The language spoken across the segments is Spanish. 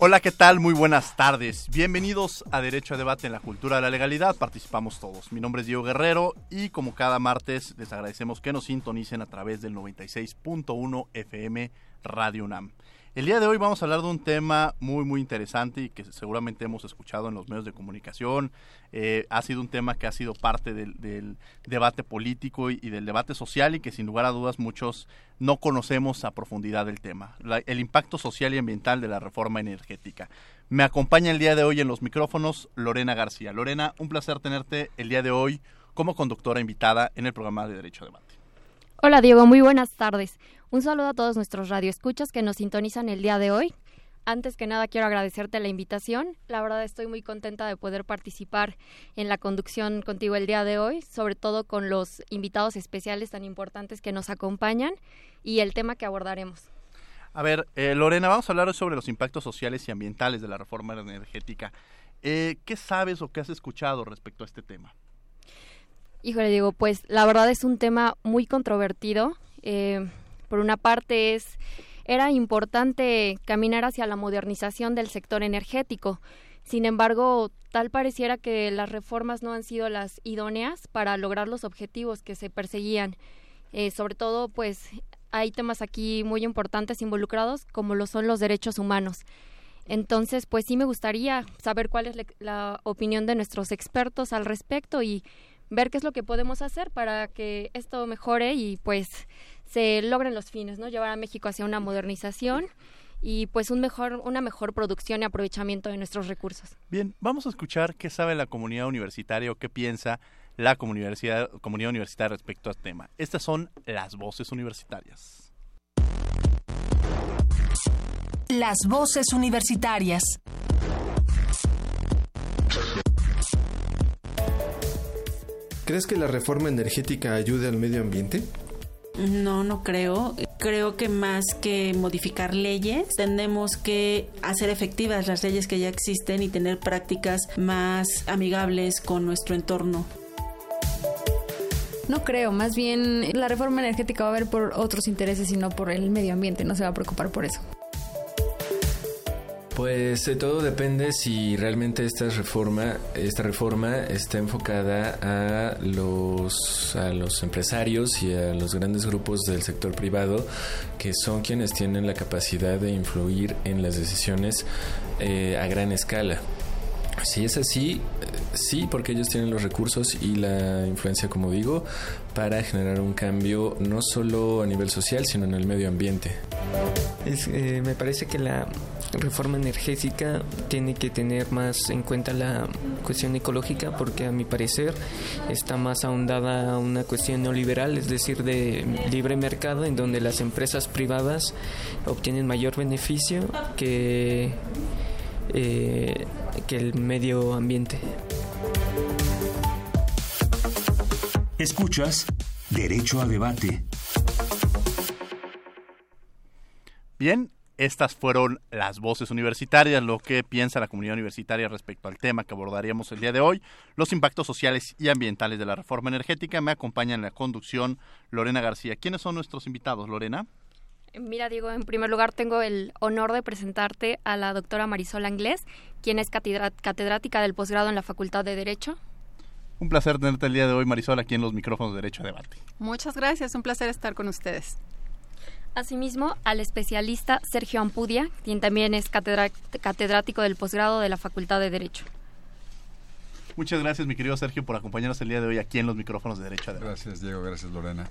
Hola, ¿qué tal? Muy buenas tardes. Bienvenidos a Derecho a Debate en la Cultura de la Legalidad. Participamos todos. Mi nombre es Diego Guerrero y como cada martes les agradecemos que nos sintonicen a través del 96.1 FM Radio UNAM. El día de hoy vamos a hablar de un tema muy muy interesante y que seguramente hemos escuchado en los medios de comunicación. Eh, ha sido un tema que ha sido parte del, debate político y, del debate social y que sin lugar a dudas muchos no conocemos a profundidad del tema. el impacto social y ambiental de la reforma energética. Me acompaña el día de hoy en los micrófonos Lorena García. Lorena, un placer tenerte el día de hoy como conductora invitada en el programa de Derecho a Debate. Hola Diego, muy buenas tardes. Un saludo a todos nuestros radioescuchas que nos sintonizan el día de hoy. Antes que nada quiero agradecerte la invitación. La verdad estoy muy contenta de poder participar en la conducción contigo el día de hoy, sobre todo con los invitados especiales tan importantes que nos acompañan y el tema que abordaremos. A ver, eh, Lorena, vamos a hablar sobre los impactos sociales y ambientales de la reforma energética. Eh, ¿Qué sabes o qué has escuchado respecto a este tema? Híjole, digo, pues la verdad es un tema muy controvertido. Eh, por una parte es era importante caminar hacia la modernización del sector energético. Sin embargo, tal pareciera que las reformas no han sido las idóneas para lograr los objetivos que se perseguían. Eh, sobre todo, pues hay temas aquí muy importantes involucrados, como lo son los derechos humanos. Entonces, pues sí me gustaría saber cuál es la opinión de nuestros expertos al respecto y ver qué es lo que podemos hacer para que esto mejore y pues se logren los fines, ¿no? Llevar a México hacia una modernización y pues un mejor, una mejor producción y aprovechamiento de nuestros recursos. Bien, vamos a escuchar qué sabe la comunidad universitaria o qué piensa la comunidad, comunidad universitaria respecto al tema. Estas son las voces universitarias. Las voces universitarias. ¿Crees que la reforma energética ayude al medio ambiente? No, no creo. Creo que más que modificar leyes, tenemos que hacer efectivas las leyes que ya existen y tener prácticas más amigables con nuestro entorno. No creo, más bien la reforma energética va a haber por otros intereses y no por el medio ambiente, no se va a preocupar por eso. Pues todo depende si realmente esta reforma, esta reforma está enfocada a los, a los empresarios y a los grandes grupos del sector privado que son quienes tienen la capacidad de influir en las decisiones eh, a gran escala. Si es así, sí, porque ellos tienen los recursos y la influencia, como digo, para generar un cambio no solo a nivel social, sino en el medio ambiente. Eh, me parece que la reforma energética tiene que tener más en cuenta la cuestión ecológica porque a mi parecer está más ahondada a una cuestión neoliberal, es decir, de libre mercado en donde las empresas privadas obtienen mayor beneficio que, eh, que el medio ambiente. Escuchas Derecho a Debate. Bien, estas fueron las voces universitarias, lo que piensa la comunidad universitaria respecto al tema que abordaríamos el día de hoy, los impactos sociales y ambientales de la reforma energética. Me acompaña en la conducción Lorena García. ¿Quiénes son nuestros invitados, Lorena? Mira, Diego, en primer lugar tengo el honor de presentarte a la doctora Marisol Anglés, quien es catedrática del posgrado en la Facultad de Derecho. Un placer tenerte el día de hoy, Marisol, aquí en los micrófonos de Derecho a Debate. Muchas gracias, un placer estar con ustedes. Asimismo, al especialista Sergio Ampudia, quien también es catedrático del posgrado de la Facultad de Derecho. Muchas gracias, mi querido Sergio, por acompañarnos el día de hoy aquí en los micrófonos de Derecho. Gracias, Diego. Gracias, Lorena.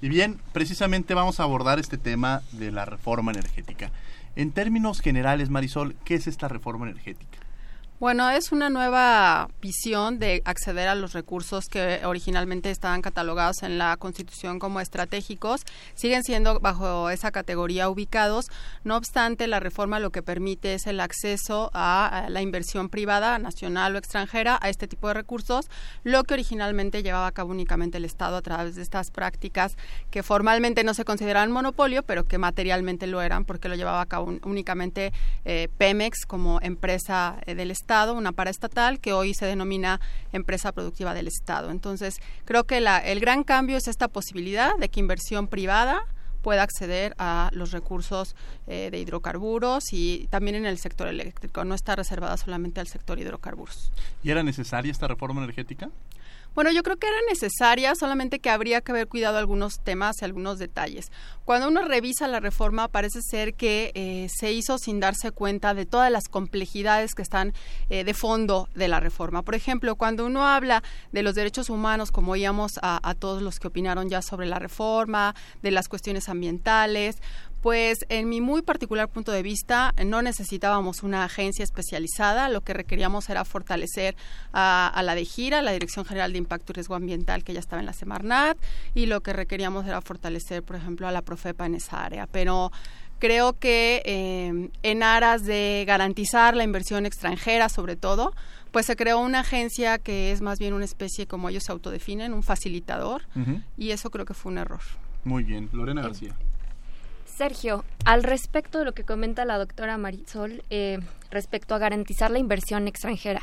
Y bien, precisamente vamos a abordar este tema de la reforma energética. En términos generales, Marisol, ¿qué es esta reforma energética? Bueno, es una nueva visión de acceder a los recursos que originalmente estaban catalogados en la Constitución como estratégicos. Siguen siendo bajo esa categoría ubicados. No obstante, la reforma lo que permite es el acceso a, la inversión privada, nacional o extranjera, a este tipo de recursos, lo que originalmente llevaba a cabo únicamente el Estado a través de estas prácticas que formalmente no se consideraban monopolio, pero que materialmente lo eran porque lo llevaba a cabo únicamente eh, Pemex como empresa eh, del Estado una paraestatal, que hoy se denomina empresa productiva del Estado. Entonces, creo que el gran cambio es esta posibilidad de que inversión privada pueda acceder a los recursos eh, de hidrocarburos y también en el sector eléctrico, no está reservada solamente al sector hidrocarburos. ¿Y era necesaria esta reforma energética? Bueno, yo creo que era necesaria, solamente que habría que haber cuidado algunos temas y algunos detalles. Cuando uno revisa la reforma, parece ser que eh, se hizo sin darse cuenta de todas las complejidades que están eh, de fondo de la reforma. Por ejemplo, cuando uno habla de los derechos humanos, como oíamos a, a todos los que opinaron ya sobre la reforma, de las cuestiones ambientales, pues en mi muy particular punto de vista no necesitábamos una agencia especializada, lo que requeríamos era fortalecer a, la de gira, la Dirección General de Impacto y Riesgo Ambiental que ya estaba en la Semarnat y lo que requeríamos era fortalecer, por ejemplo, a la Profepa en esa área. Pero creo que eh, en aras de garantizar la inversión extranjera, sobre todo, pues se creó una agencia que es más bien una especie, como ellos se autodefinen, un facilitador, y eso creo que fue un error. Muy bien, Lorena García. Sergio, al respecto de lo que comenta la doctora Marisol eh, respecto a garantizar la inversión extranjera,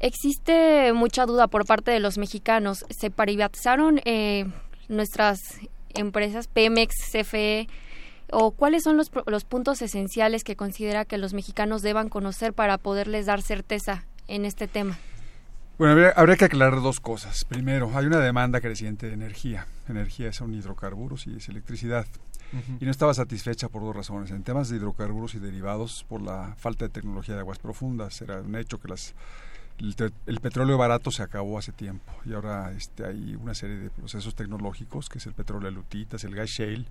existe mucha duda por parte de los mexicanos. ¿Se privatizaron eh, nuestras empresas Pemex, CFE? ¿O cuáles son los, los puntos esenciales que considera que los mexicanos deban conocer para poderles dar certeza en este tema? Bueno, habría, que aclarar dos cosas. Primero, hay una demanda creciente de energía. Energía son hidrocarburos y es electricidad y no estaba satisfecha por dos razones. En temas de hidrocarburos y derivados, por la falta de tecnología de aguas profundas. Era un hecho que las el, petróleo barato se acabó hace tiempo y ahora este, hay una serie de procesos tecnológicos que es el petróleo de lutitas, el gas shale,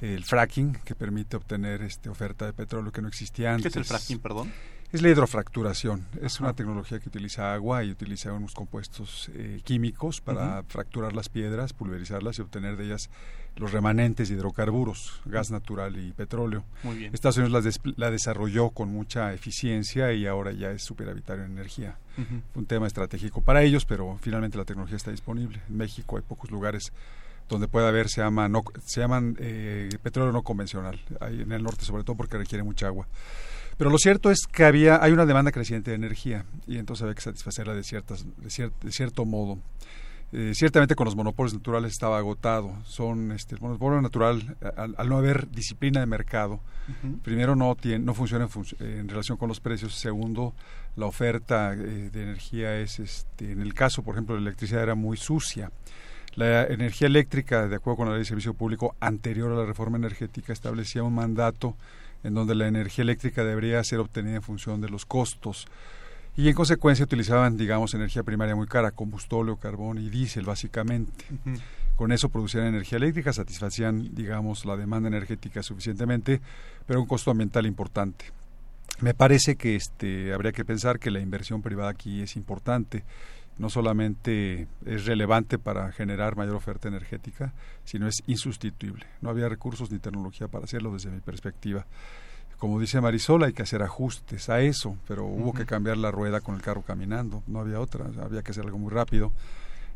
el fracking que permite obtener este oferta de petróleo que no existía antes. ¿Qué es el fracking, perdón? Es la hidrofracturación. Es una tecnología que utiliza agua y utiliza unos compuestos eh, químicos para fracturar las piedras, pulverizarlas y obtener de ellas los remanentes de hidrocarburos, gas natural y petróleo. Muy bien. Estados Unidos la, desarrolló con mucha eficiencia y ahora ya es superavitario en energía. Un tema estratégico para ellos, pero finalmente la tecnología está disponible. En México hay pocos lugares donde puede haber, se, llama no, se llaman eh, petróleo no convencional, hay en el norte sobre todo porque requiere mucha agua. Pero lo cierto es que había, hay una demanda creciente de energía y entonces había que satisfacerla de, ciertas, de, de cierto modo. Eh, ciertamente con los monopolios naturales estaba agotado. Son este, el monopolio natural, al, no haber disciplina de mercado, primero no, tiene, no funciona en, relación con los precios, segundo, la oferta eh, de energía es, este, en el caso, por ejemplo, de la electricidad era muy sucia. La energía eléctrica, de acuerdo con la ley de servicio público anterior a la reforma energética, establecía un mandato en donde la energía eléctrica debería ser obtenida en función de los costos y en consecuencia utilizaban, digamos, energía primaria muy cara, combustóleo, carbón y diésel, básicamente. Con eso producían energía eléctrica, satisfacían, digamos, la demanda energética suficientemente, pero un costo ambiental importante. Me parece que este, habría que pensar que la inversión privada aquí es importante. No solamente es relevante para generar mayor oferta energética, sino es insustituible. No había recursos ni tecnología para hacerlo desde mi perspectiva. Como dice Marisol, hay que hacer ajustes a eso, pero hubo que cambiar la rueda con el carro caminando, no había otra, había que hacer algo muy rápido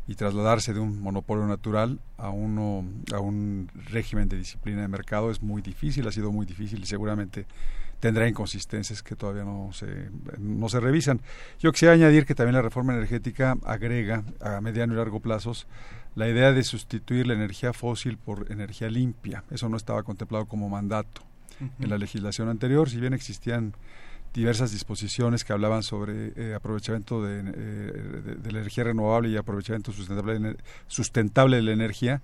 y trasladarse de un monopolio natural a uno a un régimen de disciplina de mercado. Es muy difícil, ha sido muy difícil y seguramente tendrá inconsistencias que todavía no se no se revisan. Yo quisiera añadir que también la reforma energética agrega a mediano y largo plazos la idea de sustituir la energía fósil por energía limpia. Eso no estaba contemplado como mandato en la legislación anterior, si bien existían diversas disposiciones que hablaban sobre eh, aprovechamiento de, eh, de, la energía renovable y aprovechamiento sustentable, sustentable de la energía,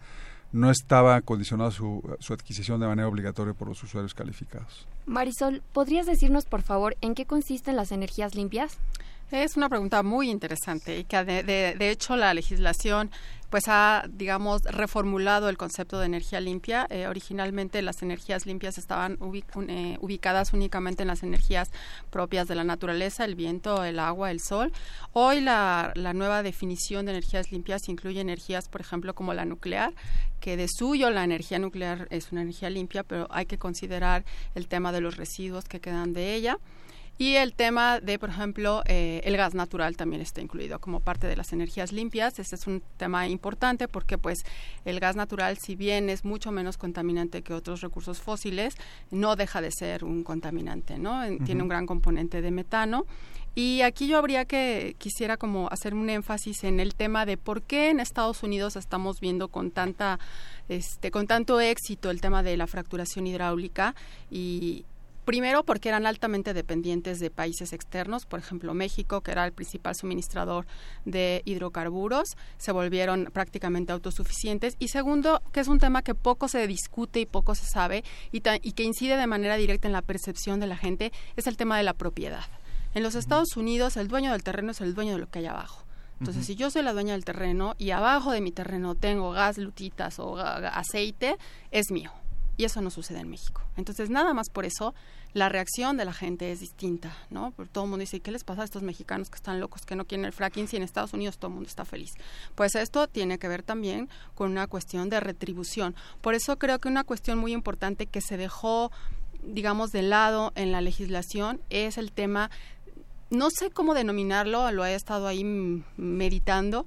no estaba condicionada su, su adquisición de manera obligatoria por los usuarios calificados. Marisol, ¿podrías decirnos, por favor, en qué consisten las energías limpias? Es una pregunta muy interesante y que de, de, hecho la legislación pues ha, digamos, reformulado el concepto de energía limpia. Eh, originalmente las energías limpias estaban eh, ubicadas únicamente en las energías propias de la naturaleza, el viento, el agua, el sol. Hoy la, la nueva definición de energías limpias incluye energías, por ejemplo, como la nuclear, que de suyo la energía nuclear es una energía limpia, pero hay que considerar el tema de los residuos que quedan de ella. Y el tema de, por ejemplo, eh, el gas natural también está incluido como parte de las energías limpias. Este es un tema importante porque, pues, el gas natural, si bien es mucho menos contaminante que otros recursos fósiles, no deja de ser un contaminante, ¿no? Tiene un gran componente de metano. Y aquí yo habría que quisiera como hacer un énfasis en el tema de por qué en Estados Unidos estamos viendo con tanta este con tanto éxito el tema de la fracturación hidráulica y, Primero porque eran altamente dependientes de países externos, por ejemplo México, que era el principal suministrador de hidrocarburos, se volvieron prácticamente autosuficientes. Y segundo, que es un tema que poco se discute y poco se sabe y, y que incide de manera directa en la percepción de la gente, es el tema de la propiedad. En los Estados Unidos el dueño del terreno es el dueño de lo que hay abajo. Entonces, si yo soy la dueña del terreno y abajo de mi terreno tengo gas, lutitas o aceite, es mío y eso no sucede en México. Entonces, nada más por eso, la reacción de la gente es distinta, ¿no? Porque todo el mundo dice, ¿qué les pasa a estos mexicanos que están locos, que no quieren el fracking si en Estados Unidos todo el mundo está feliz? Pues esto tiene que ver también con una cuestión de retribución. Por eso creo que una cuestión muy importante que se dejó, digamos, de lado en la legislación es el tema no sé cómo denominarlo, lo he estado ahí meditando,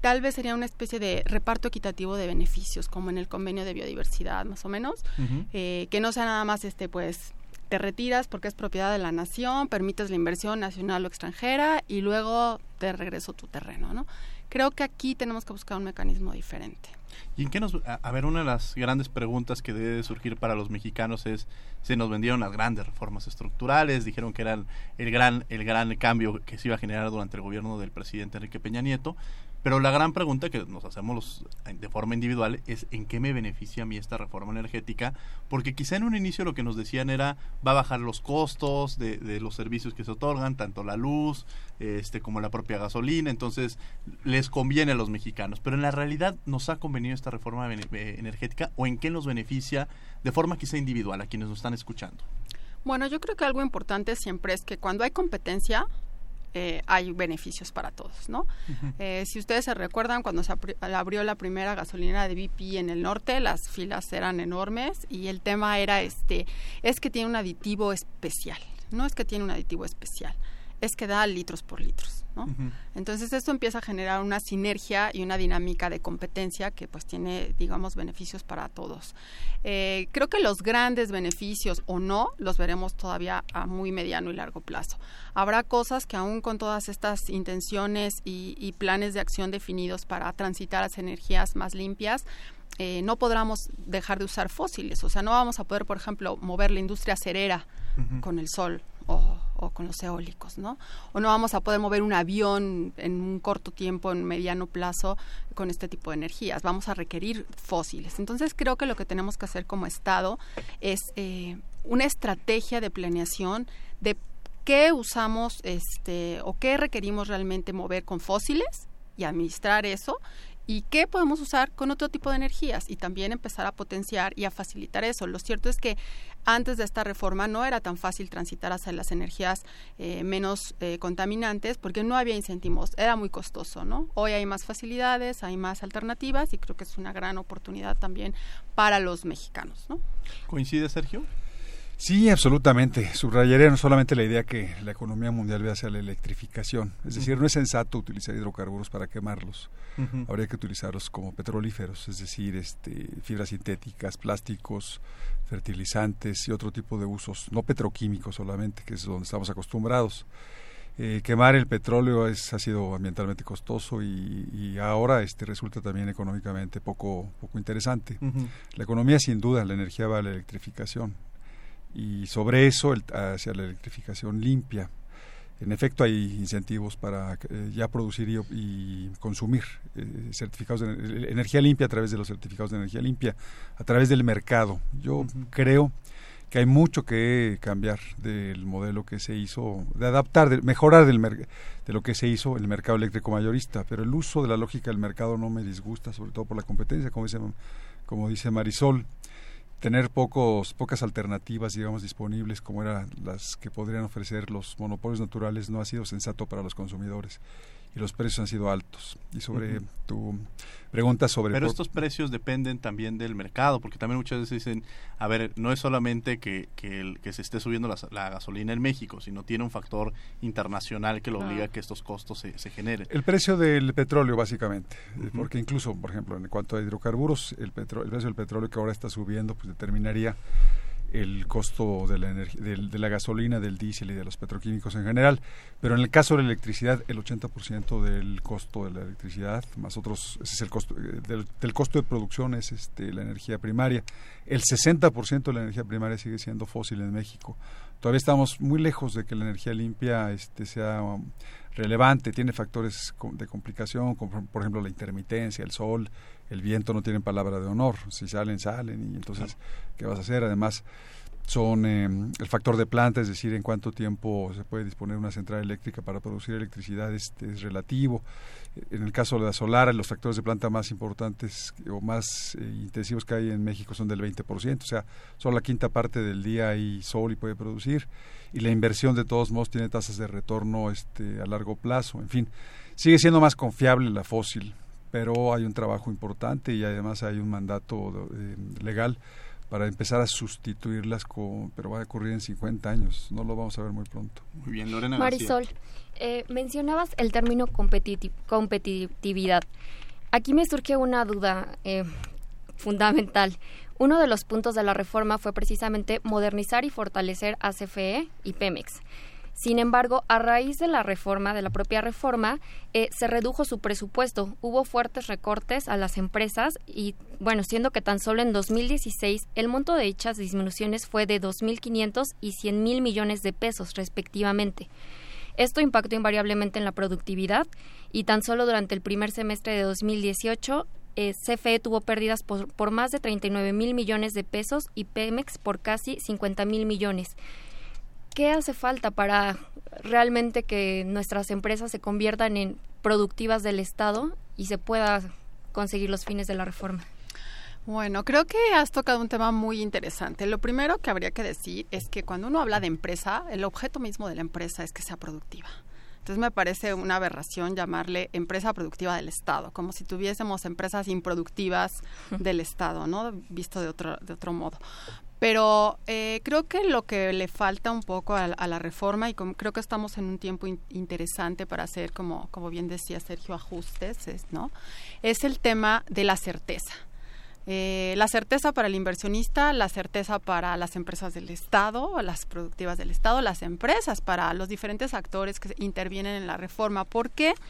tal vez sería una especie de reparto equitativo de beneficios, como en el convenio de biodiversidad, más o menos, eh, que no sea nada más este, pues, te retiras porque es propiedad de la nación, permites la inversión nacional o extranjera y luego te regreso tu terreno, ¿no? Creo que aquí tenemos que buscar un mecanismo diferente. ¿Y en qué nos... A, ver, una de las grandes preguntas que debe surgir para los mexicanos es, se nos vendieron las grandes reformas estructurales, dijeron que eran el gran, el gran cambio que se iba a generar durante el gobierno del presidente Enrique Peña Nieto, pero la gran pregunta que nos hacemos de forma individual es en qué me beneficia a mí esta reforma energética, porque quizá en un inicio lo que nos decían era va a bajar los costos de, de los servicios que se otorgan, tanto la luz este, como la propia gasolina, entonces les conviene a los mexicanos, pero en la realidad nos ha convenido esta reforma energética o en qué nos beneficia de forma quizá individual a quienes nos están escuchando. Bueno, yo creo que algo importante siempre es que cuando hay competencia, eh, hay beneficios para todos, ¿no? eh, si ustedes se recuerdan, cuando se abrió la primera gasolinera de BP en el norte, las filas eran enormes y el tema era este, es que tiene un aditivo especial, no es que tiene un aditivo especial, es que da litros por litros. Entonces esto empieza a generar una sinergia y una dinámica de competencia que pues tiene, digamos, beneficios para todos. Eh, creo que los grandes beneficios o no los veremos todavía a muy mediano y largo plazo. Habrá cosas que aún con todas estas intenciones y, planes de acción definidos para transitar a las energías más limpias, eh, no podremos dejar de usar fósiles. O sea, no vamos a poder, por ejemplo, mover la industria acerera con el sol o, con los eólicos, ¿no? O no vamos a poder mover un avión en un corto tiempo, en mediano plazo, con este tipo de energías. Vamos a requerir fósiles. Entonces creo que lo que tenemos que hacer como Estado es eh, una estrategia de planeación de qué usamos este, o qué requerimos realmente mover con fósiles y administrar eso y qué podemos usar con otro tipo de energías y también empezar a potenciar y a facilitar eso. Lo cierto es que antes de esta reforma no era tan fácil transitar hacia las energías eh, menos eh, contaminantes porque no había incentivos, era muy costoso, ¿no? Hoy hay más facilidades, hay más alternativas y creo que es una gran oportunidad también para los mexicanos, ¿no? ¿Coincide, Sergio? Sí, absolutamente. Subrayaría no solamente la idea que la economía mundial ve hacia la electrificación. Es decir, no es sensato utilizar hidrocarburos para quemarlos. Habría que utilizarlos como petrolíferos, es decir, este, fibras sintéticas, plásticos, fertilizantes y otro tipo de usos, no petroquímicos solamente, que es donde estamos acostumbrados. Eh, quemar el petróleo es, ha sido ambientalmente costoso y, ahora este resulta también económicamente poco, poco interesante. La economía sin duda, la energía va a la electrificación y sobre eso hacia la electrificación limpia. En efecto, hay incentivos para eh, ya producir y, consumir eh, certificados de energía limpia a través de los certificados de energía limpia, a través del mercado. Yo creo que hay mucho que cambiar del modelo que se hizo, de adaptar, de mejorar del de lo que se hizo en el mercado eléctrico mayorista, pero el uso de la lógica del mercado no me disgusta, sobre todo por la competencia, como dice, como dice Marisol tener pocos, pocas alternativas, digamos, disponibles como eran las que podrían ofrecer los monopolios naturales no ha sido sensato para los consumidores y los precios han sido altos. Y sobre tu pregunta sobre... Pero estos precios dependen también del mercado, porque también muchas veces dicen, a ver, no es solamente que, que, el, que se esté subiendo la, gasolina en México, sino tiene un factor internacional que lo obliga a que estos costos se, se generen. El precio del petróleo, básicamente, porque incluso, por ejemplo, en cuanto a hidrocarburos, el, el precio del petróleo que ahora está subiendo, pues determinaría el costo de la, de, la gasolina, del diésel y de los petroquímicos en general. Pero en el caso de la electricidad, el 80% del costo de la electricidad, más otros, ese es el costo, eh, del, costo de producción es este, la energía primaria. El 60% de la energía primaria sigue siendo fósil en México. Todavía estamos muy lejos de que la energía limpia este, sea relevante, tiene factores de complicación, como por ejemplo la intermitencia, el sol, el viento no tienen palabra de honor, si salen, salen, y entonces, ¿qué vas a hacer? Además, son eh, el factor de planta, es decir, en cuánto tiempo se puede disponer una central eléctrica para producir electricidad este, es relativo. En el caso de la solar, los factores de planta más importantes o más eh, intensivos que hay en México son del 20%, o sea, solo la quinta parte del día hay sol y puede producir, y la inversión de todos modos tiene tasas de retorno este, a largo plazo, en fin, sigue siendo más confiable la fósil pero hay un trabajo importante y además hay un mandato eh, legal para empezar a sustituirlas, con, pero va a ocurrir en 50 años, no lo vamos a ver muy pronto. Muy bien, Lorena. Marisol, eh, mencionabas el término competitividad. Aquí me surge una duda eh, fundamental. Uno de los puntos de la reforma fue precisamente modernizar y fortalecer a CFE y Pemex. Sin embargo, a raíz de la reforma, de la propia reforma, eh, se redujo su presupuesto. Hubo fuertes recortes a las empresas y, bueno, siendo que tan solo en 2016 el monto de dichas disminuciones fue de 2.500 y 100.000 millones de pesos, respectivamente. Esto impactó invariablemente en la productividad y tan solo durante el primer semestre de 2018 eh, CFE tuvo pérdidas por, por más de 39 mil millones de pesos y Pemex por casi 50 mil millones. ¿Qué hace falta para realmente que nuestras empresas se conviertan en productivas del Estado y se pueda conseguir los fines de la reforma? Bueno, creo que has tocado un tema muy interesante. Lo primero que habría que decir es que cuando uno habla de empresa, el objeto mismo de la empresa es que sea productiva. Entonces me parece una aberración llamarle empresa productiva del Estado, como si tuviésemos empresas improductivas del Estado, ¿no? Visto de otro, de otro modo. Pero eh, creo que lo que le falta un poco a, la reforma, y creo que estamos en un tiempo interesante para hacer, como, como bien decía Sergio, ajustes, es, ¿no? es el tema de la certeza. Eh, la certeza para el inversionista, la certeza para las empresas del Estado, las productivas del Estado, las empresas, para los diferentes actores que intervienen en la reforma. ¿Por qué? porque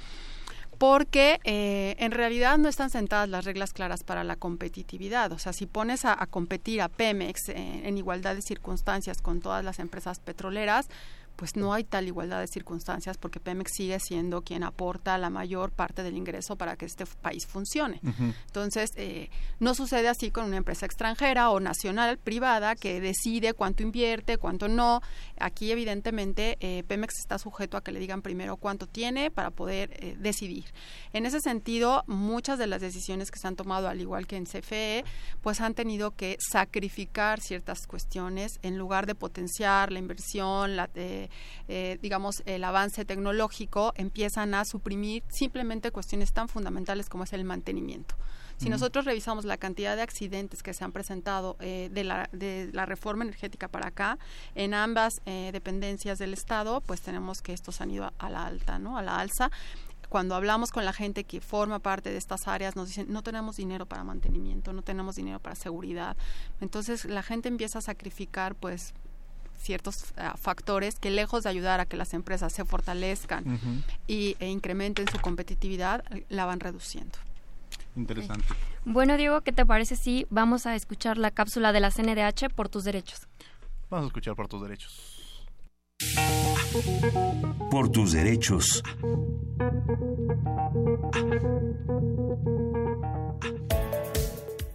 eh, en realidad no están sentadas las reglas claras para la competitividad. O sea, si pones a, competir a Pemex eh, en igualdad de circunstancias con todas las empresas petroleras, pues no hay tal igualdad de circunstancias porque Pemex sigue siendo quien aporta la mayor parte del ingreso para que este país funcione. Entonces, eh, no sucede así con una empresa extranjera o nacional, privada, que decide cuánto invierte, cuánto no. Aquí, evidentemente, eh, Pemex está sujeto a que le digan primero cuánto tiene para poder eh, decidir. En ese sentido, muchas de las decisiones que se han tomado, al igual que en CFE, pues han tenido que sacrificar ciertas cuestiones en lugar de potenciar la inversión, la... Eh, digamos, el avance tecnológico, empiezan a suprimir simplemente cuestiones tan fundamentales como es el mantenimiento. Si nosotros revisamos la cantidad de accidentes que se han presentado eh, de, la, de la reforma energética para acá, en ambas eh, dependencias del Estado, pues tenemos que estos han ido a, la alta, ¿no? A la alza cuando hablamos con la gente que forma parte de estas áreas, nos dicen, no tenemos dinero para mantenimiento, no tenemos dinero para seguridad. Entonces la gente empieza a sacrificar, pues, ciertos ah, factores que lejos de ayudar a que las empresas se fortalezcan y, e incrementen su competitividad, la van reduciendo. Interesante. Bueno, Diego, ¿qué te parece si vamos a escuchar la cápsula de la CNDH por tus derechos? Vamos a escuchar por tus derechos. Por tus derechos.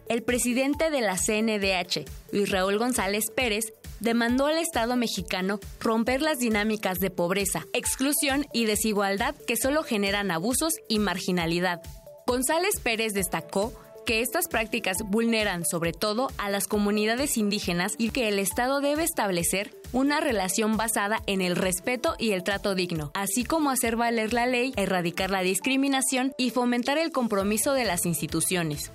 El presidente de la CNDH, Luis Raúl González Pérez, demandó al Estado mexicano romper las dinámicas de pobreza, exclusión y desigualdad que solo generan abusos y marginalidad. González Pérez destacó que estas prácticas vulneran sobre todo a las comunidades indígenas y que el Estado debe establecer una relación basada en el respeto y el trato digno, así como hacer valer la ley, erradicar la discriminación y fomentar el compromiso de las instituciones.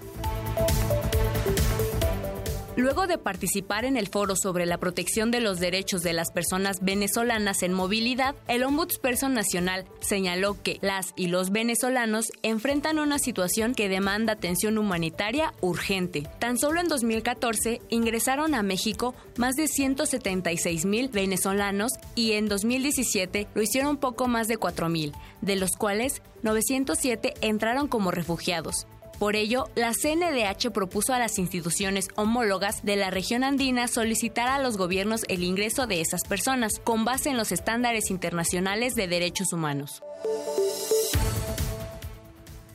Luego de participar en el foro sobre la protección de los derechos de las personas venezolanas en movilidad, el Ombudsperson Nacional señaló que las y los venezolanos enfrentan una situación que demanda atención humanitaria urgente. Tan solo en 2014 ingresaron a México más de 176 mil venezolanos y en 2017 lo hicieron poco más de 4 mil, de los cuales 907 entraron como refugiados. Por ello, la CNDH propuso a las instituciones homólogas de la región andina solicitar a los gobiernos el ingreso de esas personas con base en los estándares internacionales de derechos humanos.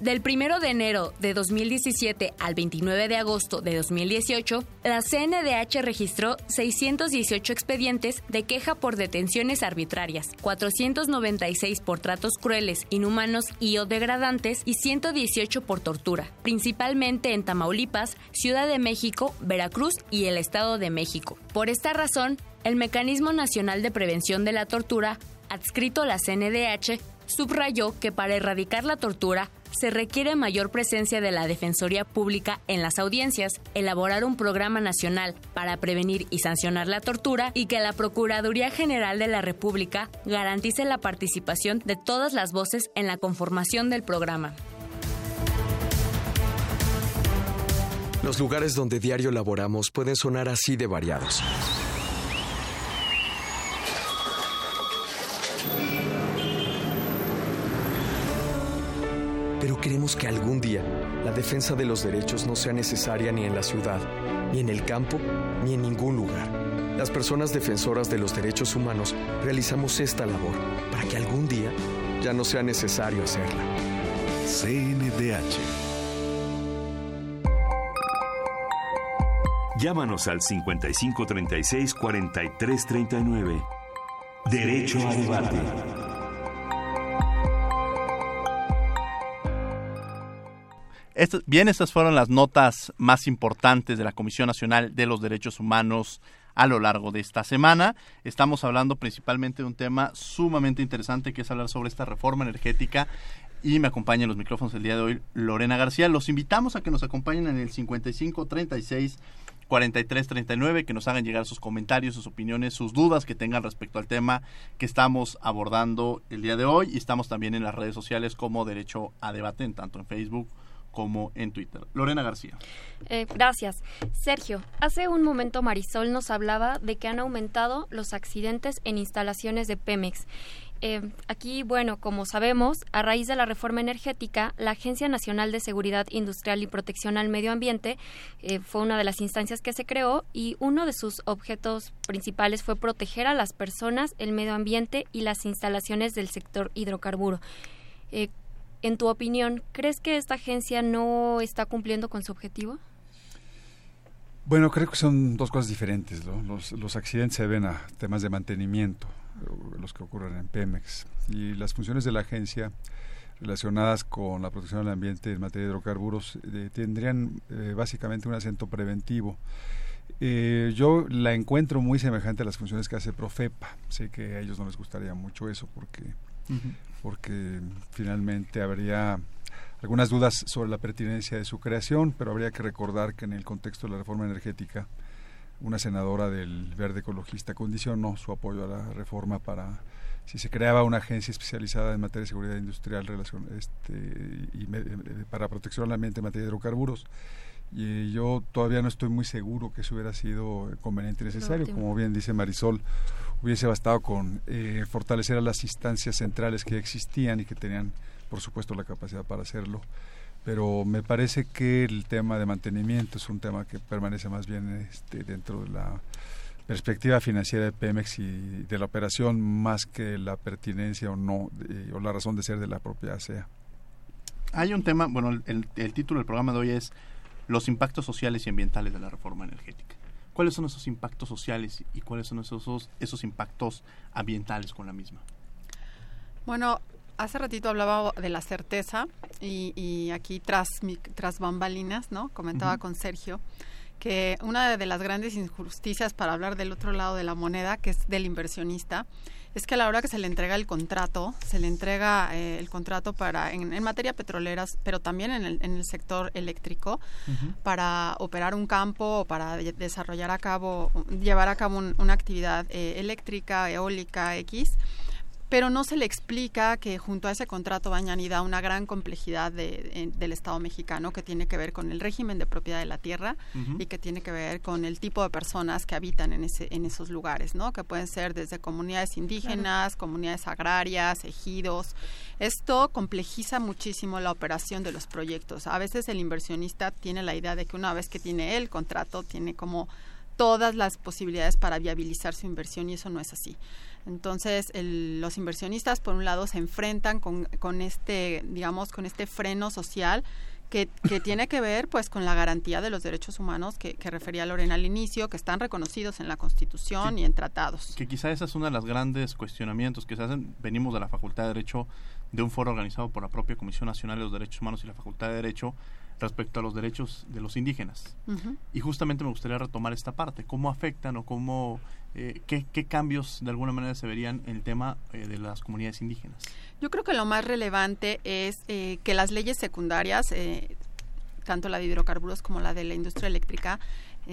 Del 1 de enero de 2017 al 29 de agosto de 2018, la CNDH registró 618 expedientes de queja por detenciones arbitrarias, 496 por tratos crueles, inhumanos y o degradantes y 118 por tortura, principalmente en Tamaulipas, Ciudad de México, Veracruz y el Estado de México. Por esta razón, el Mecanismo Nacional de Prevención de la Tortura, adscrito a la CNDH, subrayó que para erradicar la tortura se requiere mayor presencia de la Defensoría Pública en las audiencias, elaborar un programa nacional para prevenir y sancionar la tortura y que la Procuraduría General de la República garantice la participación de todas las voces en la conformación del programa. Los lugares donde diario laboramos pueden sonar así de variados. Pero queremos que algún día la defensa de los derechos no sea necesaria ni en la ciudad, ni en el campo, ni en ningún lugar. Las personas defensoras de los derechos humanos realizamos esta labor para que algún día ya no sea necesario hacerla. CNDH. Llámanos al 5536 4339. Derecho a debate. Bien, estas fueron las notas más importantes de la Comisión Nacional de los Derechos Humanos a lo largo de esta semana. Estamos hablando principalmente de un tema sumamente interesante que es hablar sobre esta reforma energética y me acompaña en los micrófonos el día de hoy Lorena García. Los invitamos a que nos acompañen en el 55 36 43 39, que nos hagan llegar sus comentarios, sus opiniones, sus dudas que tengan respecto al tema que estamos abordando el día de hoy y estamos también en las redes sociales como Derecho a Debate, tanto en Facebook como en Twitter. Lorena García. Eh, gracias. Sergio, hace un momento Marisol nos hablaba de que han aumentado los accidentes en instalaciones de Pemex. Eh, aquí, bueno, como sabemos, a raíz de la reforma energética, la Agencia Nacional de Seguridad Industrial y Protección al Medio Ambiente eh, fue una de las instancias que se creó y uno de sus objetos principales fue proteger a las personas, el medio ambiente y las instalaciones del sector hidrocarburo. En tu opinión, ¿crees que esta agencia no está cumpliendo con su objetivo? Bueno, creo que son dos cosas diferentes. Los, accidentes se deben a temas de mantenimiento, los que ocurren en Pemex. Y las funciones de la agencia relacionadas con la protección del ambiente en materia de hidrocarburos eh, tendrían eh, básicamente un acento preventivo. Eh, yo la encuentro muy semejante a las funciones que hace Profepa. Sé que a ellos no les gustaría mucho eso porque porque finalmente habría algunas dudas sobre la pertinencia de su creación, pero habría que recordar que en el contexto de la reforma energética, una senadora del Verde Ecologista condicionó su apoyo a la reforma para si se creaba una agencia especializada en materia de seguridad industrial relación, este, y para protección al ambiente en materia de hidrocarburos y yo todavía no estoy muy seguro que eso hubiera sido conveniente y necesario. Como bien dice Marisol, hubiese bastado con eh, fortalecer a las instancias centrales que existían y que tenían, por supuesto, la capacidad para hacerlo. Pero me parece que el tema de mantenimiento es un tema que permanece más bien este, dentro de la perspectiva financiera de Pemex y de la operación más que la pertinencia o no o la razón de ser de la propia ASEA. Hay un tema, bueno, el, el título del programa de hoy es los impactos sociales y ambientales de la reforma energética. ¿Cuáles son esos impactos sociales y cuáles son esos, esos impactos ambientales con la misma? Bueno, hace ratito hablaba de la certeza y, aquí tras, tras bambalinas, ¿no? Comentaba con Sergio que una de las grandes injusticias para hablar del otro lado de la moneda, que es del inversionista, es que a la hora que se le entrega el contrato, se le entrega eh, el contrato para en, materia petroleras, pero también en el, en el sector eléctrico, para operar un campo o para desarrollar a cabo, llevar a cabo una actividad eh, eléctrica, eólica, X pero no se le explica que junto a ese contrato va añadida una gran complejidad de, del Estado mexicano que tiene que ver con el régimen de propiedad de la tierra y que tiene que ver con el tipo de personas que habitan en, ese, en esos lugares, ¿no? que pueden ser desde comunidades indígenas, comunidades agrarias, ejidos. Esto complejiza muchísimo la operación de los proyectos. A veces el inversionista tiene la idea de que una vez que tiene el contrato, tiene como todas las posibilidades para viabilizar su inversión y eso no es así. Entonces, los inversionistas, por un lado, se enfrentan con, con este, digamos, con este freno social que, que, tiene que ver pues con la garantía de los derechos humanos que, que refería Lorena al inicio, que están reconocidos en la Constitución y en tratados. Que quizá esa es una de las grandes cuestionamientos que se hacen. Venimos de la Facultad de Derecho, de un foro organizado por la propia Comisión Nacional de los Derechos Humanos y la Facultad de Derecho respecto a los derechos de los indígenas. Y justamente me gustaría retomar esta parte, cómo afectan o cómo, eh, qué, cambios de alguna manera se verían en el tema eh, de las comunidades indígenas. Yo creo que lo más relevante es eh, que las leyes secundarias, tanto la de hidrocarburos como la de la industria eléctrica,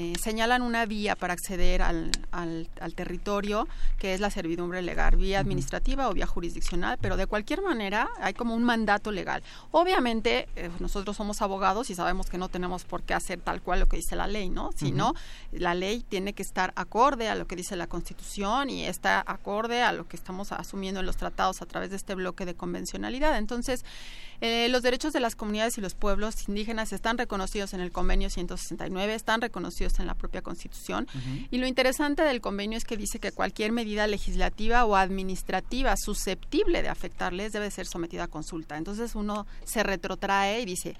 eh, señalan una vía para acceder al, al, territorio, que es la servidumbre legal, vía administrativa o vía jurisdiccional, pero de cualquier manera hay como un mandato legal. Obviamente eh, nosotros somos abogados y sabemos que no tenemos por qué hacer tal cual lo que dice la ley, ¿no? Sino la ley tiene que estar acorde a lo que dice la Constitución y está acorde a lo que estamos asumiendo en los tratados a través de este bloque de convencionalidad. Entonces, eh, los derechos de las comunidades y los pueblos indígenas están reconocidos en el convenio 169, están reconocidos en la propia Constitución. Y lo interesante del convenio es que dice que cualquier medida legislativa o administrativa susceptible de afectarles debe ser sometida a consulta. Entonces uno se retrotrae y dice,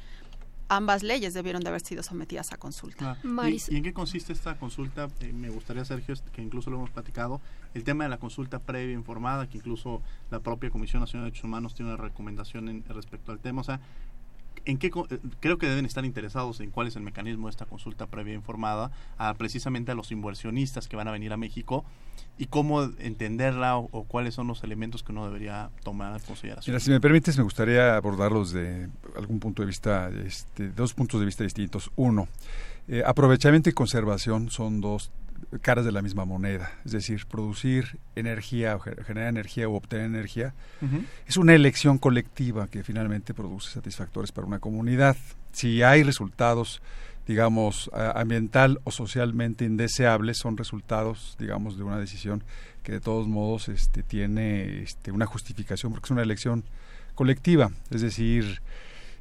ambas leyes debieron de haber sido sometidas a consulta. ¿Y, en qué consiste esta consulta? Eh, me gustaría, Sergio, que incluso lo hemos platicado, el tema de la consulta previa informada, que incluso la propia Comisión Nacional de Derechos Humanos tiene una recomendación en, respecto al tema. O sea, ¿en qué, creo que deben estar interesados en cuál es el mecanismo de esta consulta previa informada a precisamente a los inversionistas que van a venir a México y cómo entenderla o, cuáles son los elementos que uno debería tomar en consideración. Mira, si me permites, me gustaría abordarlos de algún punto de vista, este, dos puntos de vista distintos. Uno, eh, aprovechamiento y conservación son dos caras de la misma moneda, es decir, producir energía o generar energía o obtener energía es una elección colectiva que finalmente produce satisfactores para una comunidad. Si hay resultados digamos, ambiental o socialmente indeseables son resultados, digamos, de una decisión que de todos modos este, tiene este, una justificación porque es una elección colectiva, es decir,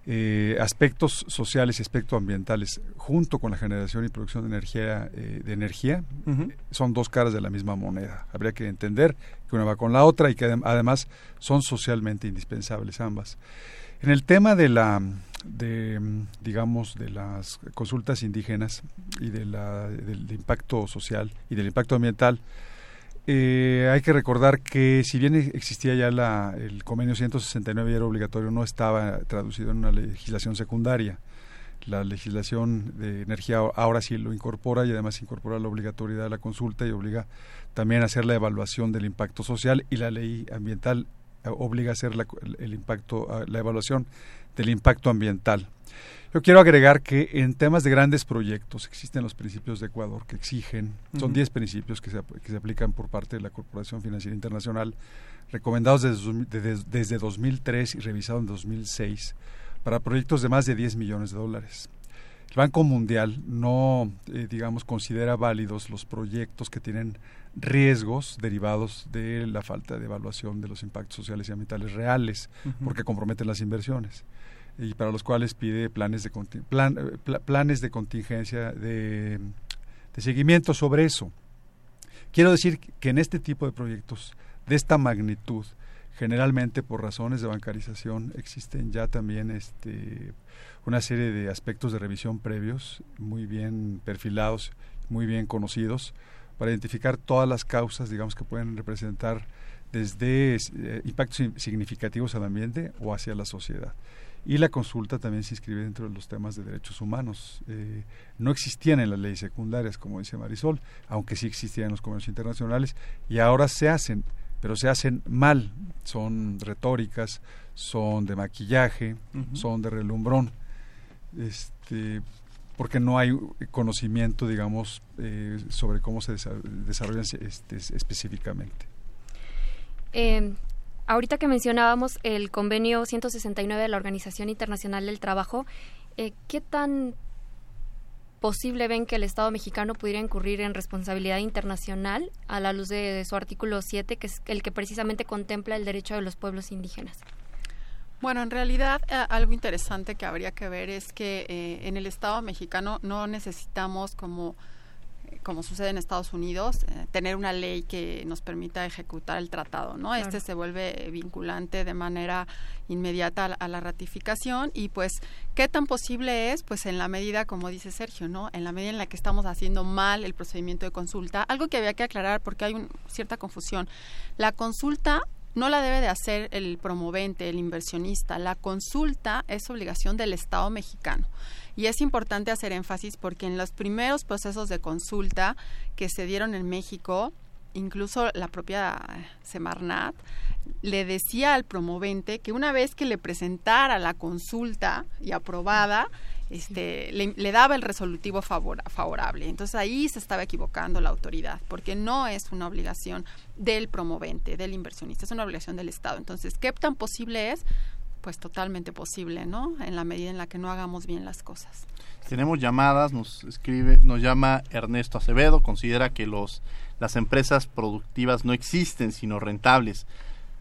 eh, aspectos sociales y aspectos ambientales junto con la generación y producción de energía, eh, de energía son dos caras de la misma moneda. Habría que entender que una va con la otra y que además son socialmente indispensables ambas. En el tema de la, de, digamos, de las consultas indígenas y de la, del impacto social y del impacto ambiental, eh, hay que recordar que si bien existía ya la, el convenio 169 y era obligatorio, no estaba traducido en una legislación secundaria. La legislación de energía ahora sí lo incorpora y además incorpora la obligatoriedad de la consulta y obliga también a hacer la evaluación del impacto social y la ley ambiental obliga a hacer la, el impacto, la evaluación del impacto ambiental. Yo quiero agregar que en temas de grandes proyectos existen los principios de Ecuador que exigen, son 10 principios que se, que se, aplican por parte de la Corporación Financiera Internacional, recomendados desde, desde 2003 y revisados en 2006 para proyectos de más de 10 millones de dólares. El Banco Mundial no, eh, digamos, considera válidos los proyectos que tienen riesgos derivados de la falta de evaluación de los impactos sociales y ambientales reales, porque comprometen las inversiones y para los cuales pide planes de plan, planes de contingencia de, de seguimiento sobre eso. Quiero decir que en este tipo de proyectos de esta magnitud, generalmente por razones de bancarización existen ya también este, una serie de aspectos de revisión previos muy bien perfilados, muy bien conocidos, para identificar todas las causas, digamos, que pueden representar desde eh, impactos significativos al ambiente o hacia la sociedad. Y la consulta también se inscribe dentro de los temas de derechos humanos. Eh, no existían en las leyes secundarias, como dice Marisol, aunque sí existían en los comercios internacionales, y ahora se hacen pero se hacen mal, son retóricas, son de maquillaje, son de relumbrón, este, porque no hay conocimiento, digamos, eh, sobre cómo se desarrollan este, específicamente. Eh, ahorita que mencionábamos el convenio 169 de la Organización Internacional del Trabajo, eh, ¿qué tan posible ven que el Estado mexicano pudiera incurrir en responsabilidad internacional a la luz de, su artículo 7, que es el que precisamente contempla el derecho de los pueblos indígenas? Bueno, en realidad eh, algo interesante que habría que ver es que eh, en el Estado mexicano no necesitamos como como sucede en Estados Unidos, eh, tener una ley que nos permita ejecutar el tratado, ¿no? Este se vuelve vinculante de manera inmediata a la, ratificación y pues qué tan posible es, pues en la medida, como dice Sergio, ¿no? En la medida en la que estamos haciendo mal el procedimiento de consulta, algo que había que aclarar porque hay un, cierta confusión. La consulta no la debe de hacer el promovente, el inversionista. La consulta es obligación del Estado mexicano. Y es importante hacer énfasis porque en los primeros procesos de consulta que se dieron en México, incluso la propia Semarnat le decía al promovente que una vez que le presentara la consulta y aprobada, este, le, daba el resolutivo favorable. Entonces ahí se estaba equivocando la autoridad, porque no es una obligación del promovente, del inversionista, es una obligación del Estado. Entonces, ¿qué tan posible es? pues totalmente posible, ¿no? En la medida en la que no hagamos bien las cosas. Tenemos llamadas, nos escribe, nos llama Ernesto Acevedo, considera que los las empresas productivas no existen sino rentables.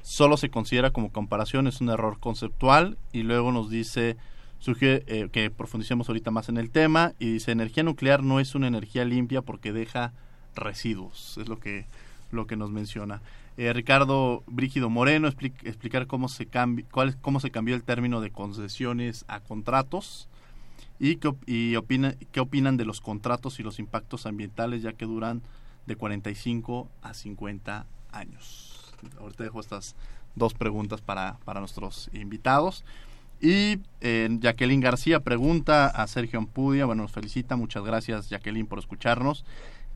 Solo se considera como comparación, es un error conceptual y luego nos dice sugiere eh, que profundicemos ahorita más en el tema y dice energía nuclear no es una energía limpia porque deja residuos, es lo que lo que nos menciona. Eh, Ricardo Brígido Moreno explicar cómo se, cuál, cómo se cambió el término de concesiones a contratos y, qué, y qué opinan de los contratos y los impactos ambientales ya que duran de 45 a 50 años. Ahorita dejo estas dos preguntas para, para nuestros invitados. Y eh, Jacqueline García pregunta a Sergio Ampudia, bueno, nos felicita, muchas gracias Jacqueline por escucharnos.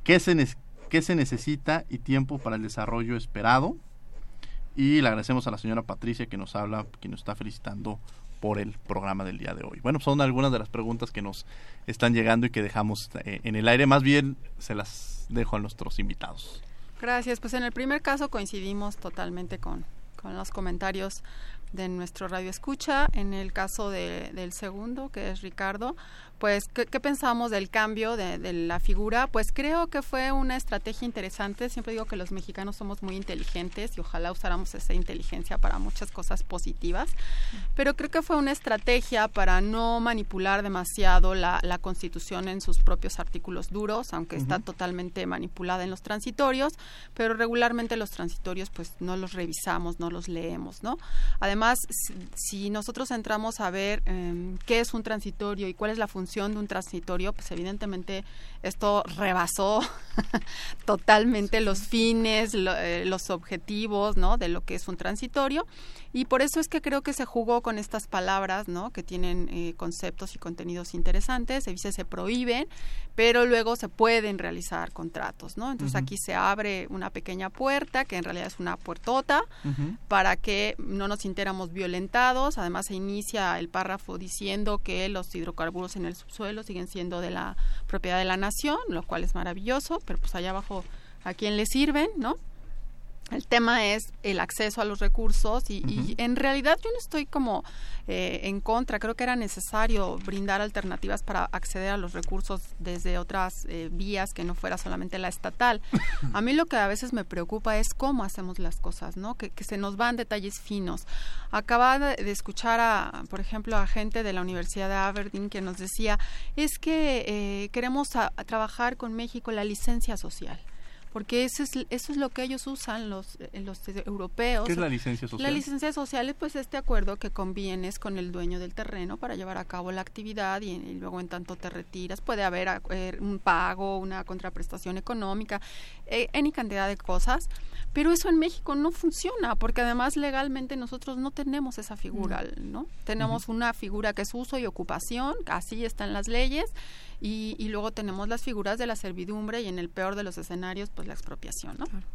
¿Qué se, necesita y tiempo para el desarrollo esperado. Y le agradecemos a la señora Patricia que nos habla, que nos está felicitando por el programa del día de hoy. Bueno, son algunas de las preguntas que nos están llegando y que dejamos eh, en el aire. Más bien se las dejo a nuestros invitados. Gracias. Pues en el primer caso coincidimos totalmente con los comentarios de nuestro radio escucha. En el caso de, del segundo, que es Ricardo, pues, ¿qué, pensamos del cambio de, la figura? Pues creo que fue una estrategia interesante. Siempre digo que los mexicanos somos muy inteligentes y ojalá usáramos esa inteligencia para muchas cosas positivas. Pero creo que fue una estrategia para no manipular demasiado la, constitución en sus propios artículos duros, aunque está totalmente manipulada en los transitorios, pero regularmente los transitorios pues no los revisamos, no los leemos, ¿no? Además, si, nosotros entramos a ver em, qué es un transitorio y cuál es la función de un transitorio, pues evidentemente esto rebasó totalmente los fines, eh, los objetivos, ¿no? De lo que es un transitorio. Y por eso es que creo que se jugó con estas palabras, ¿no? Que tienen eh, conceptos y contenidos interesantes. Se dice se prohíben, pero luego se pueden realizar contratos, ¿no? Entonces aquí se abre una pequeña puerta, que en realidad es una puertota, para que no nos sintiéramos violentados. Además se inicia el párrafo diciendo que los hidrocarburos en el subsuelo siguen siendo de la propiedad de la nación, lo cual es maravilloso, pero pues allá abajo a quién le sirven, ¿no? El tema es el acceso a los recursos y, y en realidad yo no estoy como eh, en contra, creo que era necesario brindar alternativas para acceder a los recursos desde otras eh, vías que no fuera solamente la estatal. A mí lo que a veces me preocupa es cómo hacemos las cosas, ¿no? Que, que se nos van detalles finos. Acaba de, de, escuchar a, por ejemplo, a gente de la Universidad de Aberdeen que nos decía, es que eh, queremos a, a trabajar con México la licencia social porque eso es, eso es lo que ellos usan los, eh, los europeos. ¿Qué es la licencia social? La licencia social es pues este acuerdo que convienes con el dueño del terreno para llevar a cabo la actividad y, y luego en tanto te retiras. Puede haber eh, un pago, una contraprestación económica, eh, any cantidad de cosas, pero eso en México no funciona porque además legalmente nosotros no tenemos esa figura, ¿no? Tenemos uh -huh. una figura que es uso y ocupación, así están las leyes y, y, luego tenemos las figuras de la servidumbre y en el peor de los escenarios, pues la expropiación, ¿no? Claro.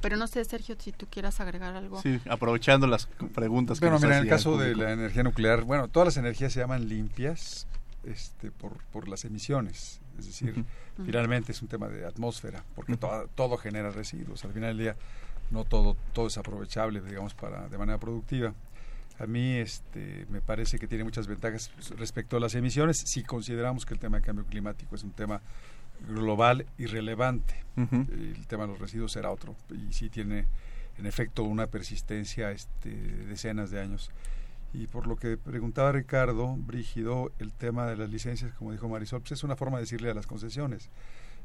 Pero no sé, Sergio, si tú quieras agregar algo. Sí, aprovechando las preguntas que bueno, nos mira, en el caso de la energía nuclear, bueno, todas las energías se llaman limpias este, por, por las emisiones. Es decir, uh -huh. finalmente es un tema de atmósfera, porque uh -huh. todo, todo genera residuos. Al final del día, no todo, todo es aprovechable, digamos, para, de manera productiva a mí este, me parece que tiene muchas ventajas respecto a las emisiones si consideramos que el tema de cambio climático es un tema global y relevante. Uh -huh. El tema de los residuos será otro y sí tiene en efecto una persistencia este, decenas de años. Y por lo que preguntaba Ricardo, Brígido, el tema de las licencias, como dijo Marisol, pues es una forma de decirle a las concesiones.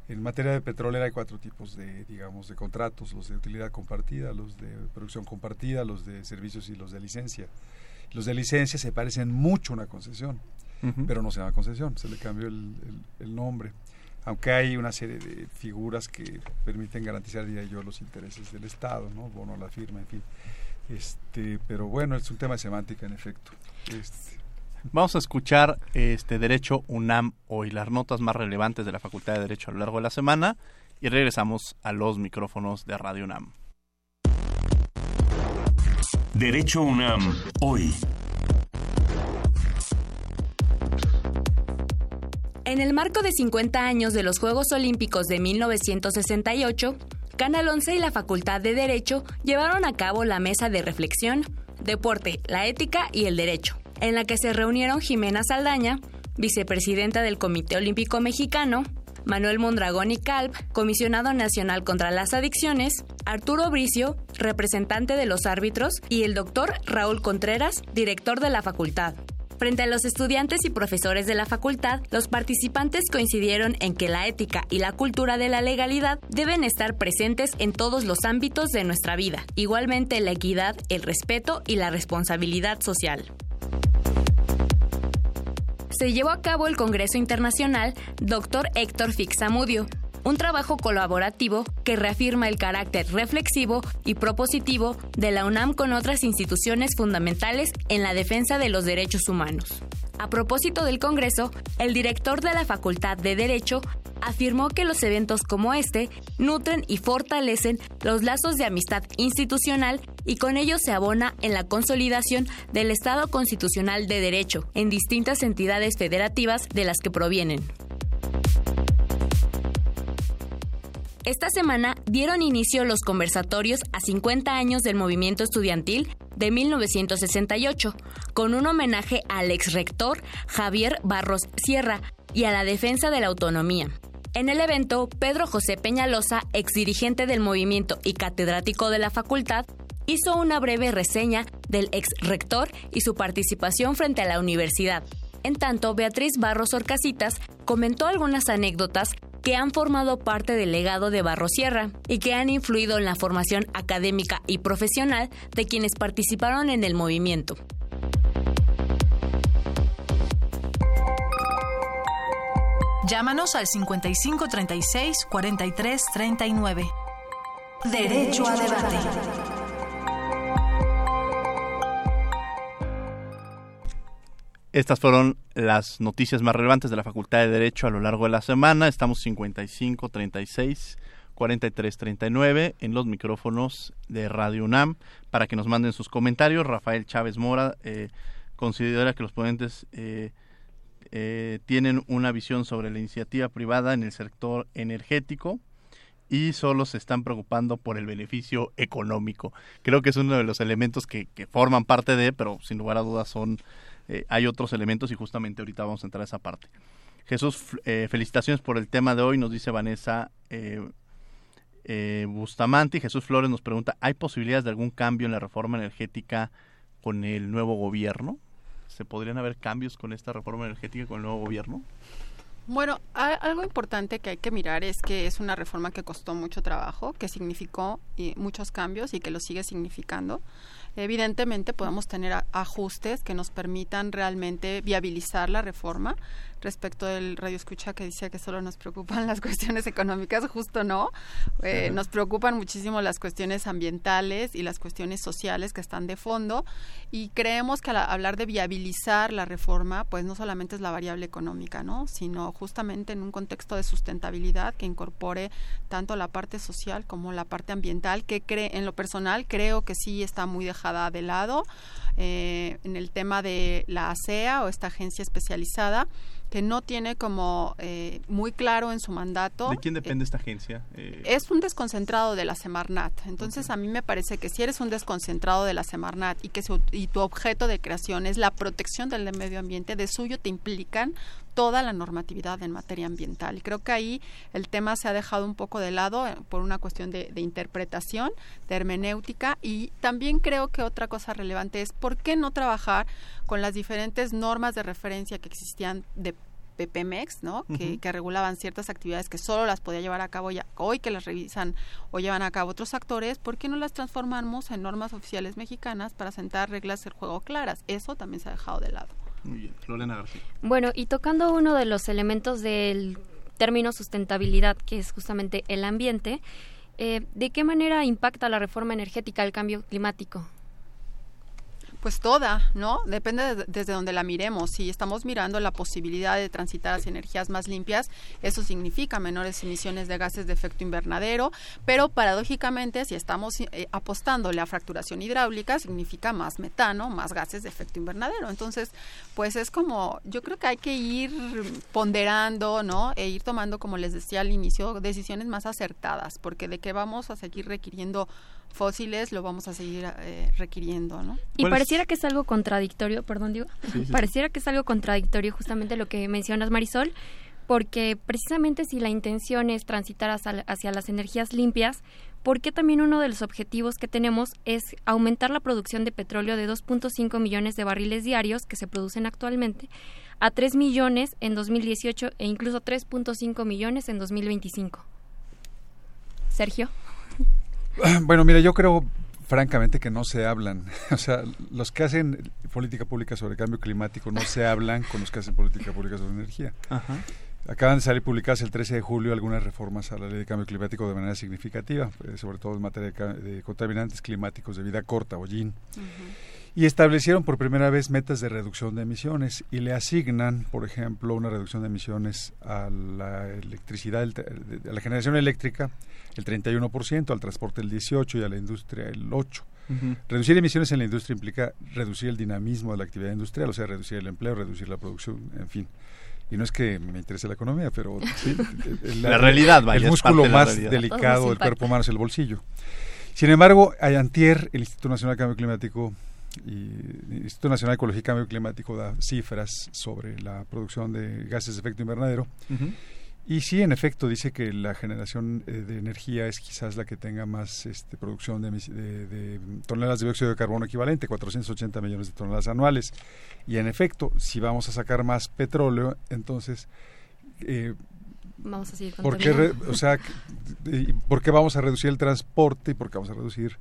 En materia de petrolera hay cuatro tipos de, digamos, de contratos, los de utilidad compartida, los de producción compartida, los de servicios y los de licencia. Los de licencia se parecen mucho a una concesión, uh -huh. pero no se llama concesión, se le cambió el, el, el, nombre. Aunque hay una serie de figuras que permiten garantizar, diría yo, los intereses del Estado, ¿no? Bono, la firma, en fin. Este, pero bueno, es un tema de semántica, en efecto. Este, Vamos a escuchar este Derecho UNAM hoy, las notas más relevantes de la Facultad de Derecho a lo largo de la semana y regresamos a los micrófonos de Radio UNAM. Derecho UNAM hoy. En el marco de 50 años de los Juegos Olímpicos de 1968, Canal 11 y la Facultad de Derecho llevaron a cabo la mesa de reflexión, deporte, la ética y el derecho en la que se reunieron Jimena Saldaña, vicepresidenta del Comité Olímpico Mexicano, Manuel Mondragón y Calv, comisionado nacional contra las adicciones, Arturo Bricio, representante de los árbitros, y el doctor Raúl Contreras, director de la facultad. Frente a los estudiantes y profesores de la facultad, los participantes coincidieron en que la ética y la cultura de la legalidad deben estar presentes en todos los ámbitos de nuestra vida, igualmente la equidad, el respeto y la responsabilidad social se llevó a cabo el Congreso Internacional Dr. Héctor Fixamudio, un trabajo colaborativo que reafirma el carácter reflexivo y propositivo de la UNAM con otras instituciones fundamentales en la defensa de los derechos humanos. A propósito del Congreso, el director de la Facultad de Derecho afirmó que los eventos como este nutren y fortalecen los lazos de amistad institucional y con ello se abona en la consolidación del Estado constitucional de derecho en distintas entidades federativas de las que provienen. Esta semana dieron inicio los conversatorios a 50 años del movimiento estudiantil de 1968, con un homenaje al ex rector Javier Barros Sierra y a la defensa de la autonomía. En el evento, Pedro José Peñalosa, ex dirigente del movimiento y catedrático de la facultad, hizo una breve reseña del ex rector y su participación frente a la universidad. En tanto, Beatriz Barros Orcasitas comentó algunas anécdotas que han formado parte del legado de Barros Sierra y que han influido en la formación académica y profesional de quienes participaron en el movimiento. Llámanos al 55 36 43 39. Derecho a debate. Estas fueron las noticias más relevantes de la Facultad de Derecho a lo largo de la semana. Estamos 55 36 43 39 en los micrófonos de Radio UNAM para que nos manden sus comentarios. Rafael Chávez Mora eh, considera que los ponentes eh, eh, tienen una visión sobre la iniciativa privada en el sector energético y solo se están preocupando por el beneficio económico. Creo que es uno de los elementos que, que forman parte de, pero sin lugar a dudas son, eh, hay otros elementos y justamente ahorita vamos a entrar a esa parte. Jesús, eh, felicitaciones por el tema de hoy, nos dice Vanessa eh, eh, Bustamante y Jesús Flores nos pregunta, ¿hay posibilidades de algún cambio en la reforma energética con el nuevo gobierno? ¿Se podrían haber cambios con esta reforma energética con el nuevo gobierno? Bueno, algo importante que hay que mirar es que es una reforma que costó mucho trabajo, que significó muchos cambios y que lo sigue significando. Evidentemente podemos tener ajustes que nos permitan realmente viabilizar la reforma, respecto del radio escucha que dice que solo nos preocupan las cuestiones económicas, justo no. Eh, nos preocupan muchísimo las cuestiones ambientales y las cuestiones sociales que están de fondo y creemos que al hablar de viabilizar la reforma, pues no solamente es la variable económica, ¿no? Sino justamente en un contexto de sustentabilidad que incorpore tanto la parte social como la parte ambiental, que cree, en lo personal creo que sí está muy dejada de lado. Eh, en el tema de la ASEA o esta agencia especializada, que no tiene como eh, muy claro en su mandato. ¿De quién depende esta agencia? Eh, es un desconcentrado de la Semarnat. Entonces a mí me parece que si eres un desconcentrado de la Semarnat y que y tu objeto de creación es la protección del medio ambiente, de suyo te implican toda la normatividad en materia ambiental. Y creo que ahí el tema se ha dejado un poco de lado eh, por una cuestión de, de, interpretación, de hermenéutica y también creo que otra cosa relevante es por qué no trabajar con las diferentes normas de referencia que existían de PPMEX, ¿no? que, que, regulaban ciertas actividades que solo las podía llevar a cabo ya, hoy que las revisan o llevan a cabo otros actores, ¿por qué no las transformamos en normas oficiales mexicanas para sentar reglas del juego claras? Eso también se ha dejado de lado. Muy bien, Lorena García. Bueno, y tocando uno de los elementos del término sustentabilidad, que es justamente el ambiente, eh, ¿de qué manera impacta la reforma energética el cambio climático? Pues toda, ¿no? Depende de, desde donde la miremos. Si estamos mirando la posibilidad de transitar hacia energías más limpias, eso significa menores emisiones de gases de efecto invernadero, pero paradójicamente, si estamos eh, apostándole a fracturación hidráulica, significa más metano, más gases de efecto invernadero. Entonces, pues es como, yo creo que hay que ir ponderando, ¿no? E ir tomando, como les decía al inicio, decisiones más acertadas, porque de que vamos a seguir requiriendo fósiles lo vamos a seguir eh, requiriendo, ¿no? Y pareciera que es algo contradictorio, perdón, digo, pareciera que es algo contradictorio justamente lo que mencionas, Marisol, porque precisamente si la intención es transitar hacia, las energías limpias, ¿por qué también uno de los objetivos que tenemos es aumentar la producción de petróleo de 2.5 millones de barriles diarios que se producen actualmente a 3 millones en 2018 e incluso 3.5 millones en 2025? Sergio. Bueno, mira, yo creo francamente que no se hablan. O sea, los que hacen política pública sobre cambio climático no se hablan con los que hacen política pública sobre energía. Acaban de salir publicadas el 13 de julio algunas reformas a la ley de cambio climático de manera significativa, eh, sobre todo en materia de, contaminantes climáticos de vida corta o GIN y establecieron por primera vez metas de reducción de emisiones y le asignan, por ejemplo, una reducción de emisiones a la electricidad, a la generación eléctrica el 31%, al transporte el 18% y a la industria el 8%. Reducir emisiones en la industria implica reducir el dinamismo de la actividad industrial, o sea, reducir el empleo, reducir la producción, en fin. Y no es que me interese la economía, pero la, realidad, vaya, el músculo más delicado del cuerpo humano es el bolsillo. Sin embargo, antier, el Instituto Nacional de Cambio Climático y el Instituto Nacional de Ecología y Cambio Climático da cifras sobre la producción de gases de efecto invernadero. Y sí, en efecto, dice que la generación eh, de energía es quizás la que tenga más este, producción de, de, toneladas de dióxido de carbono equivalente, 480 millones de toneladas anuales. Y en efecto, si vamos a sacar más petróleo, entonces... Eh, vamos a seguir ¿por qué, o sea, ¿Por qué vamos a reducir el transporte y por qué vamos a reducir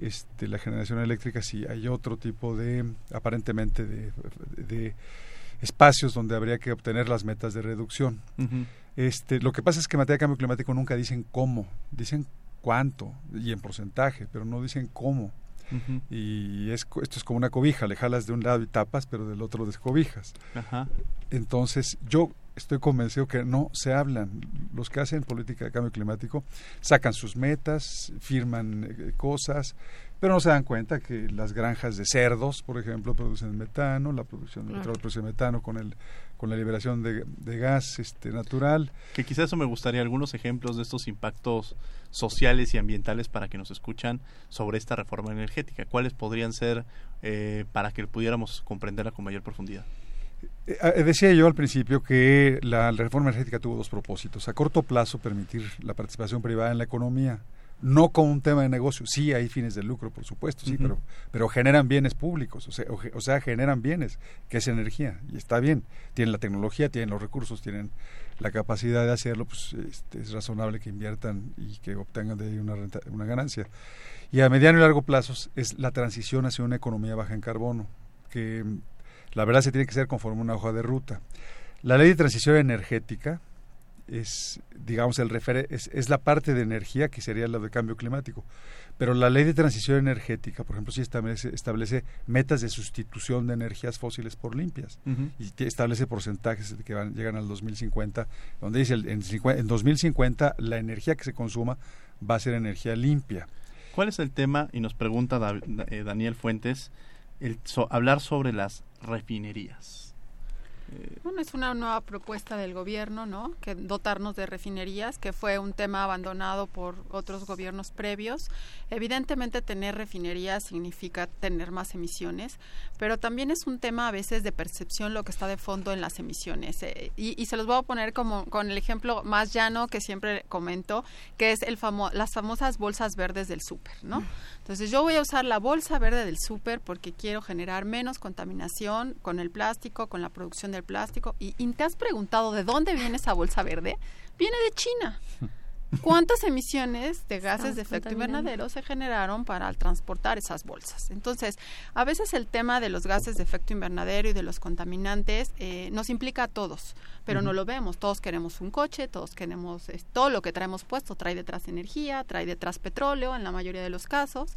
este, la generación eléctrica si hay otro tipo de, aparentemente, de, espacios donde habría que obtener las metas de reducción. este, lo que pasa es que en materia de cambio climático nunca dicen cómo, dicen cuánto y en porcentaje, pero no dicen cómo. Y es, esto es como una cobija, le jalas de un lado y tapas, pero del otro descobijas. Entonces, yo estoy convencido que no se hablan. Los que hacen política de cambio climático sacan sus metas, firman eh, cosas, pero no se dan cuenta que las granjas de cerdos, por ejemplo, producen metano, la producción de Claro. petróleo produce metano con el con la liberación de, de gas este natural. Que quizás eso me gustaría algunos ejemplos de estos impactos sociales y ambientales para que nos escuchan sobre esta reforma energética. ¿Cuáles podrían ser eh, para que pudiéramos comprenderla con mayor profundidad? Eh, eh, decía yo al principio que la reforma energética tuvo dos propósitos. A corto plazo, permitir la participación privada en la economía, no como un tema de negocio. Sí, hay fines de lucro, por supuesto, sí, pero, pero generan bienes públicos, o sea, o, sea, generan bienes, que es energía, y está bien. Tienen la tecnología, tienen los recursos, tienen la capacidad de hacerlo, pues este, es razonable que inviertan y que obtengan de ahí una, renta- una ganancia. Y a mediano y largo plazo es la transición hacia una economía baja en carbono, que la verdad se tiene que hacer conforme una hoja de ruta. La ley de transición energética es, digamos, el refer- es, es la parte de energía que sería la de cambio climático. Pero la ley de transición energética, por ejemplo, sí establece, establece metas de sustitución de energías fósiles por limpias y establece porcentajes que van, llegan al 2050, donde dice el- en, en 2050 la energía que se consuma va a ser energía limpia. ¿Cuál es el tema? Y nos pregunta eh, Daniel Fuentes, el so- hablar sobre las refinerías. Bueno, es una nueva propuesta del gobierno, ¿no? Que dotarnos de refinerías, que fue un tema abandonado por otros gobiernos previos. Evidentemente, tener refinerías significa tener más emisiones, pero también es un tema a veces de percepción lo que está de fondo en las emisiones. Eh, y, y se los voy a poner como con el ejemplo más llano que siempre comento, que es el famo las famosas bolsas verdes del súper, ¿no? Entonces, yo voy a usar la bolsa verde del súper porque quiero generar menos contaminación con el plástico, con la producción del plástico. Y, y te has preguntado de dónde viene esa bolsa verde? Viene de China. ¿Cuántas emisiones de gases de efecto invernadero se generaron para transportar esas bolsas? Entonces, a veces el tema de los gases de efecto invernadero y de los contaminantes eh, nos implica a todos, pero no lo vemos. Todos queremos un coche, todos queremos eh, todo lo que traemos puesto trae detrás energía, trae detrás petróleo en la mayoría de los casos.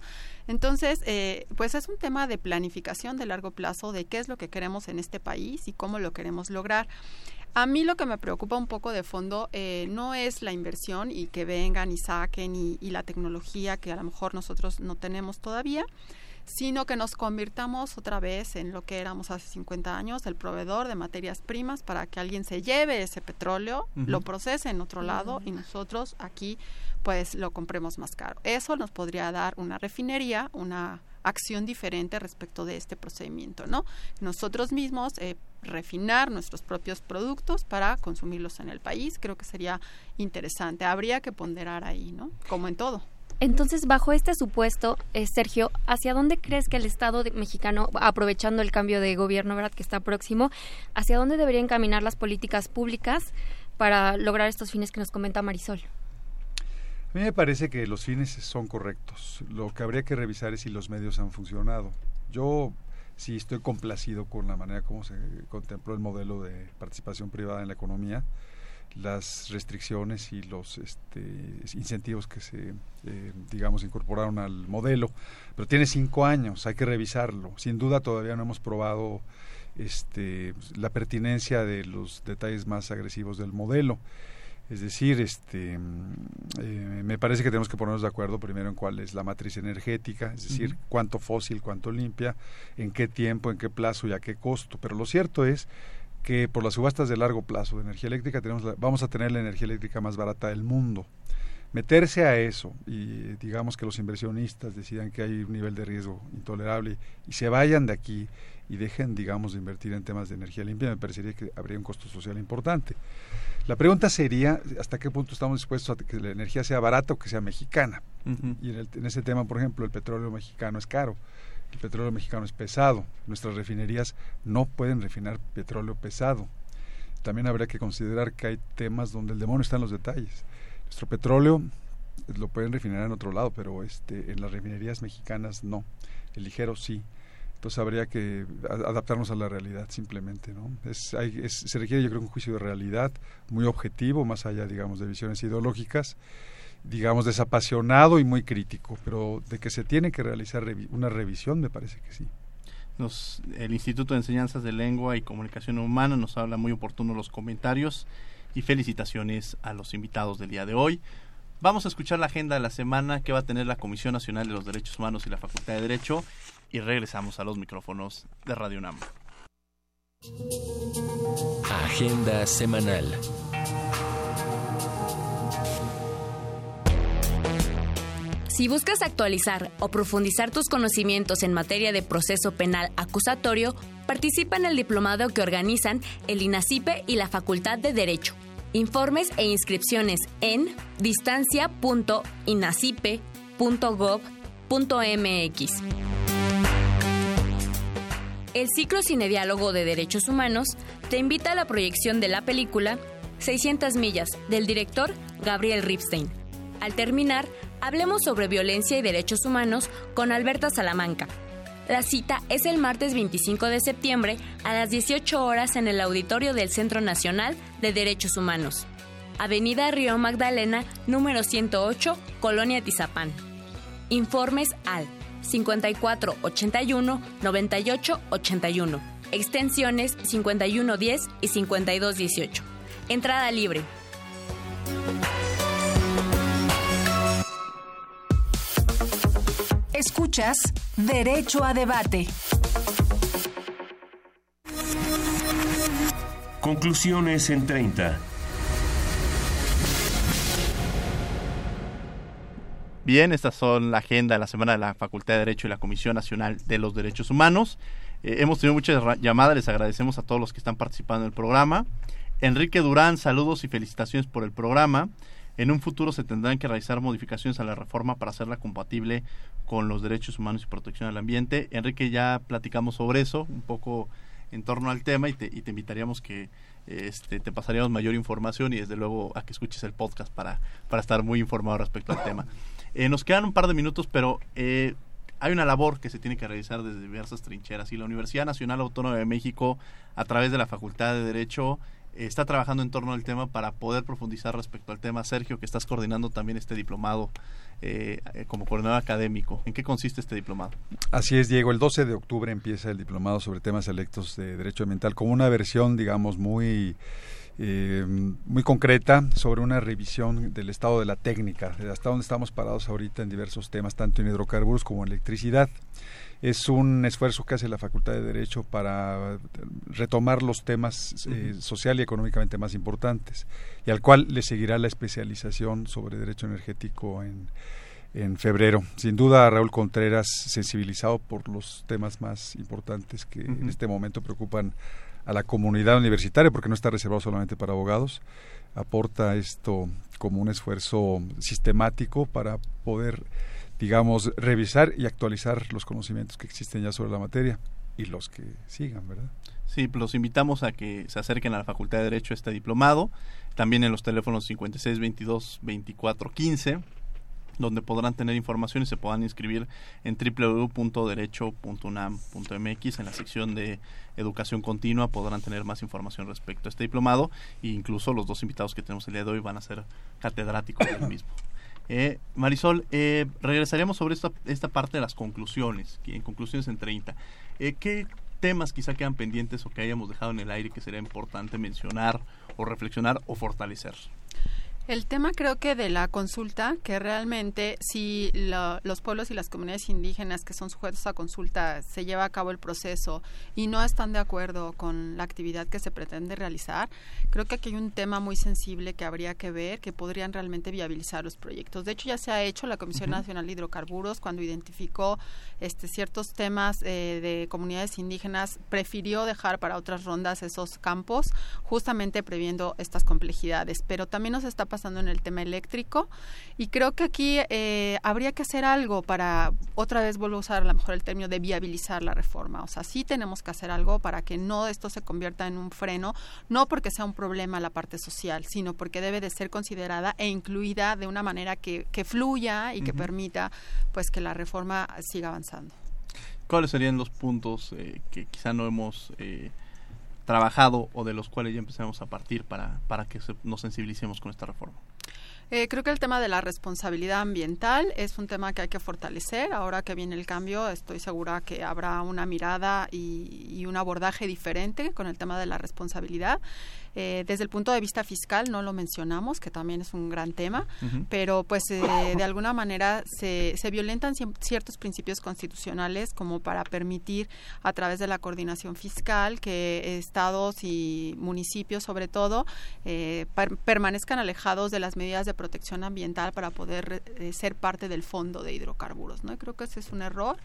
Entonces, eh, pues es un tema de planificación de largo plazo de qué es lo que queremos en este país y cómo lo queremos lograr. A mí lo que me preocupa un poco de fondo eh, no es la inversión y que vengan y saquen y, y la tecnología que a lo mejor nosotros no tenemos todavía, sino que nos convirtamos otra vez en lo que éramos hace 50 años, el proveedor de materias primas para que alguien se lleve ese petróleo, lo procese en otro lado y nosotros aquí pues lo compremos más caro. Eso nos podría dar una refinería, una acción diferente respecto de este procedimiento, ¿no? Nosotros mismos eh, refinar nuestros propios productos para consumirlos en el país, creo que sería interesante. Habría que ponderar ahí, ¿no? Como en todo. Entonces, bajo este supuesto, eh, Sergio, ¿hacia dónde crees que el Estado de- mexicano, aprovechando el cambio de gobierno, verdad, que está próximo, hacia dónde deberían encaminar las políticas públicas para lograr estos fines que nos comenta Marisol? A mí me parece que los fines son correctos. Lo que habría que revisar es si los medios han funcionado. Yo sí estoy complacido con la manera como se contempló el modelo de participación privada en la economía, las restricciones y los este, incentivos que se, eh, digamos, incorporaron al modelo. Pero tiene cinco años, hay que revisarlo. Sin duda todavía no hemos probado este, la pertinencia de los detalles más agresivos del modelo. Es decir, este, mm, eh, me parece que tenemos que ponernos de acuerdo primero en cuál es la matriz energética, es decir, cuánto fósil, cuánto limpia, en qué tiempo, en qué plazo y a qué costo. Pero lo cierto es que por las subastas de largo plazo de energía eléctrica tenemos la- vamos a tener la energía eléctrica más barata del mundo. Meterse a eso y digamos que los inversionistas decidan que hay un nivel de riesgo intolerable y se vayan de aquí y dejen, digamos, de invertir en temas de energía limpia, me parecería que habría un costo social importante. La pregunta sería hasta qué punto estamos dispuestos a que la energía sea barata o que sea mexicana. Y en, el- en ese tema, por ejemplo, el petróleo mexicano es caro, el petróleo mexicano es pesado, nuestras refinerías no pueden refinar petróleo pesado. También habría que considerar que hay temas donde el demonio está en los detalles. Nuestro petróleo lo pueden refinar en otro lado, pero este, en las refinerías mexicanas no, el ligero sí. Entonces habría que adaptarnos a la realidad simplemente, ¿no? Es, hay- es- se requiere yo creo un juicio de realidad muy objetivo, más allá, digamos, de visiones ideológicas, digamos, desapasionado y muy crítico, pero de que se tiene que realizar una revisión me parece que sí. Nos- el Instituto de Enseñanzas de Lengua y Comunicación Humana nos habla muy oportuno los comentarios y felicitaciones a los invitados del día de hoy. Vamos a escuchar la agenda de la semana que va a tener la Comisión Nacional de los Derechos Humanos y la Facultad de Derecho y regresamos a los micrófonos de Radio UNAM. Agenda semanal. Si buscas actualizar o profundizar tus conocimientos en materia de proceso penal acusatorio, participa en el diplomado que organizan el INACIPE y la Facultad de Derecho. Informes e inscripciones en distancia.inacipe.gov.mx. El ciclo Cine Diálogo de Derechos Humanos te invita a la proyección de la película 600 millas del director Gabriel Ripstein. Al terminar, hablemos sobre violencia y derechos humanos con Alberta Salamanca. La cita es el martes 25 de septiembre a las 18 horas en el auditorio del Centro Nacional de Derechos Humanos. Avenida Río Magdalena, número 108, Colonia Tizapán. Informes al 5481 9881, extensiones 5110 y 5218. Entrada libre. Escuchas Derecho a Debate. Conclusiones en 30. Bien, estas son la agenda de la semana de la Facultad de Derecho y la Comisión Nacional de los Derechos Humanos. Eh, hemos tenido muchas llamadas, les agradecemos a todos los que están participando en el programa. Enrique Durán, saludos y felicitaciones por el programa. En un futuro se tendrán que realizar modificaciones a la reforma para hacerla compatible con los derechos humanos y protección del ambiente. Enrique, ya platicamos sobre eso, un poco en torno al tema y te, y te invitaríamos que este, te pasaríamos mayor información y desde luego a que escuches el podcast para, para estar muy informado respecto al tema. Eh, nos quedan un par de minutos, pero eh, hay una labor que se tiene que realizar desde diversas trincheras y la Universidad Nacional Autónoma de México, a través de la Facultad de Derecho, está trabajando en torno al tema para poder profundizar respecto al tema. Sergio, que estás coordinando también este diplomado eh, como coordinador académico. ¿En qué consiste este diplomado? Así es, Diego. El 12 de octubre empieza el diplomado sobre temas electos de derecho ambiental como una versión, digamos, muy... Eh, muy concreta sobre una revisión del estado de la técnica, de hasta dónde estamos parados ahorita en diversos temas, tanto en hidrocarburos como en electricidad. Es un esfuerzo que hace la Facultad de Derecho para retomar los temas eh, social y económicamente más importantes y al cual le seguirá la especialización sobre derecho energético en, en febrero. Sin duda, Raúl Contreras, sensibilizado por los temas más importantes que en este momento preocupan a la comunidad universitaria, porque no está reservado solamente para abogados, aporta esto como un esfuerzo sistemático para poder digamos, revisar y actualizar los conocimientos que existen ya sobre la materia y los que sigan, ¿verdad? Sí, los invitamos a que se acerquen a la Facultad de Derecho a este diplomado, también en los teléfonos 56 22 24 15 donde podrán tener información y se puedan inscribir en www.derecho.unam.mx en la sección de educación continua podrán tener más información respecto a este diplomado e incluso los dos invitados que tenemos el día de hoy van a ser catedráticos del mismo. Eh, Marisol, eh, regresaremos sobre esta, esta parte de las conclusiones, en conclusiones en 30. Eh, ¿Qué temas quizá quedan pendientes o que hayamos dejado en el aire que sería importante mencionar o reflexionar o fortalecer? El tema creo que de la consulta, que realmente si los pueblos y las comunidades indígenas que son sujetos a consulta se lleva a cabo el proceso y no están de acuerdo con la actividad que se pretende realizar, creo que aquí hay un tema muy sensible que habría que ver, que podrían realmente viabilizar los proyectos. De hecho, ya se ha hecho la Comisión Nacional de Hidrocarburos cuando identificó este, ciertos temas eh, de comunidades indígenas, prefirió dejar para otras rondas esos campos, justamente previendo estas complejidades. Pero también nos está pasando en el tema eléctrico y creo que aquí eh, habría que hacer algo para, otra vez vuelvo a usar a lo mejor el término de viabilizar la reforma. O sea, sí tenemos que hacer algo para que no esto se convierta en un freno, no porque sea un problema la parte social, sino porque debe de ser considerada e incluida de una manera que, que fluya y que permita pues que la reforma siga avanzando. ¿Cuáles serían los puntos eh, que quizá no hemos eh, trabajado o de los cuales ya empezamos a partir para, para que nos sensibilicemos con esta reforma? Eh, creo que el tema de la responsabilidad ambiental es un tema que hay que fortalecer. Ahora que viene el cambio, estoy segura que habrá una mirada y un abordaje diferente con el tema de la responsabilidad. Eh, desde el punto de vista fiscal no lo mencionamos, que también es un gran tema, pero pues eh, de alguna manera se, se violentan ciertos principios constitucionales como para permitir a través de la coordinación fiscal que estados y municipios sobre todo eh, permanezcan alejados de las medidas de protección ambiental para poder ser parte del fondo de hidrocarburos. ¿no? creo que ese es un error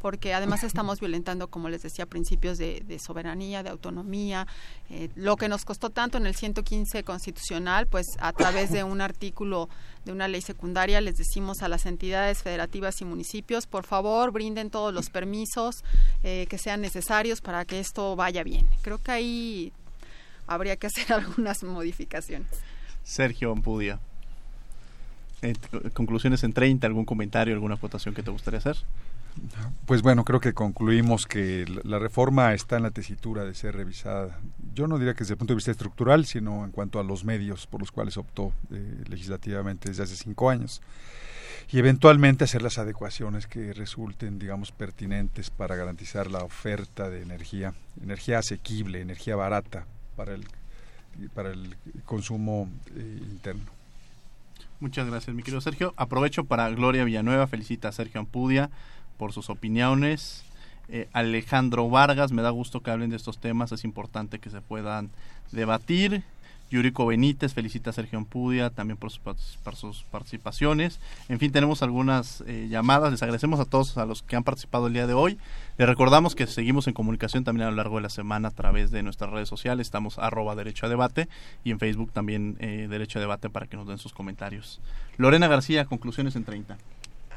porque además estamos violentando, como les decía, principios de, soberanía, de autonomía, eh, lo que nos costó tanto en el 115 constitucional, pues a través de un artículo de una ley secundaria les decimos a las entidades federativas y municipios, por favor, brinden todos los permisos eh, que sean necesarios para que esto vaya bien. Creo que ahí habría que hacer algunas modificaciones. Sergio Ampudia. Eh, conclusiones en 30, algún comentario, alguna votación que te gustaría hacer. Pues bueno, creo que concluimos que la reforma está en la tesitura de ser revisada. Yo no diría que desde el punto de vista estructural, sino en cuanto a los medios por los cuales optó eh, legislativamente desde hace cinco años. Y eventualmente hacer las adecuaciones que resulten, digamos, pertinentes para garantizar la oferta de energía, energía asequible, energía barata para el, para el consumo eh, interno. Muchas gracias, mi querido Sergio. Aprovecho para Gloria Villanueva, felicita a Sergio Ampudia por sus opiniones. Eh, Alejandro Vargas, me da gusto que hablen de estos temas, es importante que se puedan debatir. Yuriko Benítez felicita a Sergio Ampudia también por sus, participaciones. En fin, tenemos algunas eh, llamadas. Les agradecemos a todos a los que han participado el día de hoy. Les recordamos que seguimos en comunicación también a lo largo de la semana a través de nuestras redes sociales. Estamos arroba derecho a debate y en Facebook también eh, derecho a debate para que nos den sus comentarios. Lorena García, conclusiones en 30.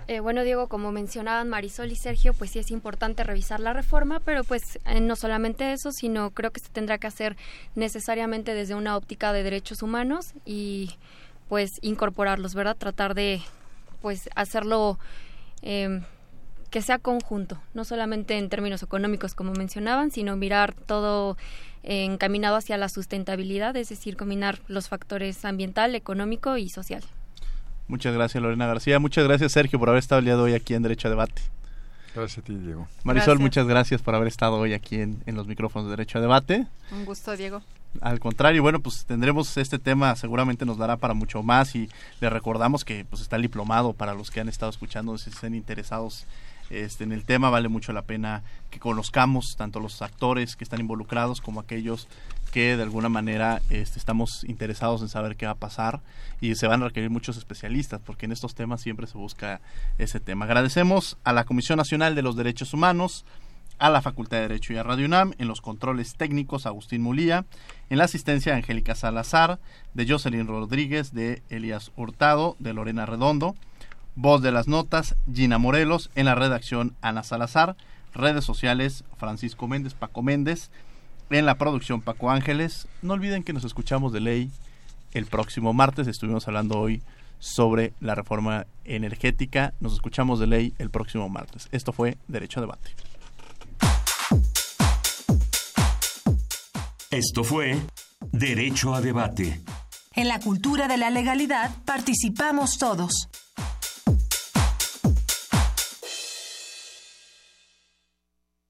Eh, bueno, Diego, como mencionaban Marisol y Sergio, pues sí es importante revisar la reforma, pero pues eh, no solamente eso, sino creo que se tendrá que hacer necesariamente desde una óptica de derechos humanos y pues incorporarlos, ¿verdad? Tratar de pues hacerlo em, que sea conjunto, no solamente en términos económicos como mencionaban, sino mirar todo encaminado hacia la sustentabilidad, es decir, combinar los factores ambiental, económico y social. Muchas gracias, Lorena García. Muchas gracias, Sergio, por haber estado el día de hoy aquí en Derecho a Debate. Gracias a ti, Diego. Marisol, muchas gracias por haber estado hoy aquí en, los micrófonos de Derecho a Debate. Un gusto, Diego. Al contrario, bueno, pues tendremos este tema, seguramente nos dará para mucho más y le recordamos que pues está el diplomado para los que han estado escuchando, si estén interesados este, en el tema, vale mucho la pena que conozcamos tanto los actores que están involucrados como aquellos que de alguna manera este, estamos interesados en saber qué va a pasar y se van a requerir muchos especialistas porque en estos temas siempre se busca ese tema. Agradecemos a la Comisión Nacional de los Derechos Humanos, a la Facultad de Derecho y a Radio UNAM, en los controles técnicos Agustín Mulía, en la asistencia Angélica Salazar, de Jocelyn Rodríguez, de Elías Hurtado, de Lorena Redondo, voz de las notas Gina Morelos, en la redacción Ana Salazar, redes sociales Francisco Méndez, Paco Méndez, en la producción Paco Ángeles. No olviden que nos escuchamos de ley el próximo martes. Estuvimos hablando hoy sobre la reforma energética. Nos escuchamos de ley el próximo martes. Esto fue Derecho a Debate. Esto fue Derecho a Debate. En la cultura de la legalidad participamos todos.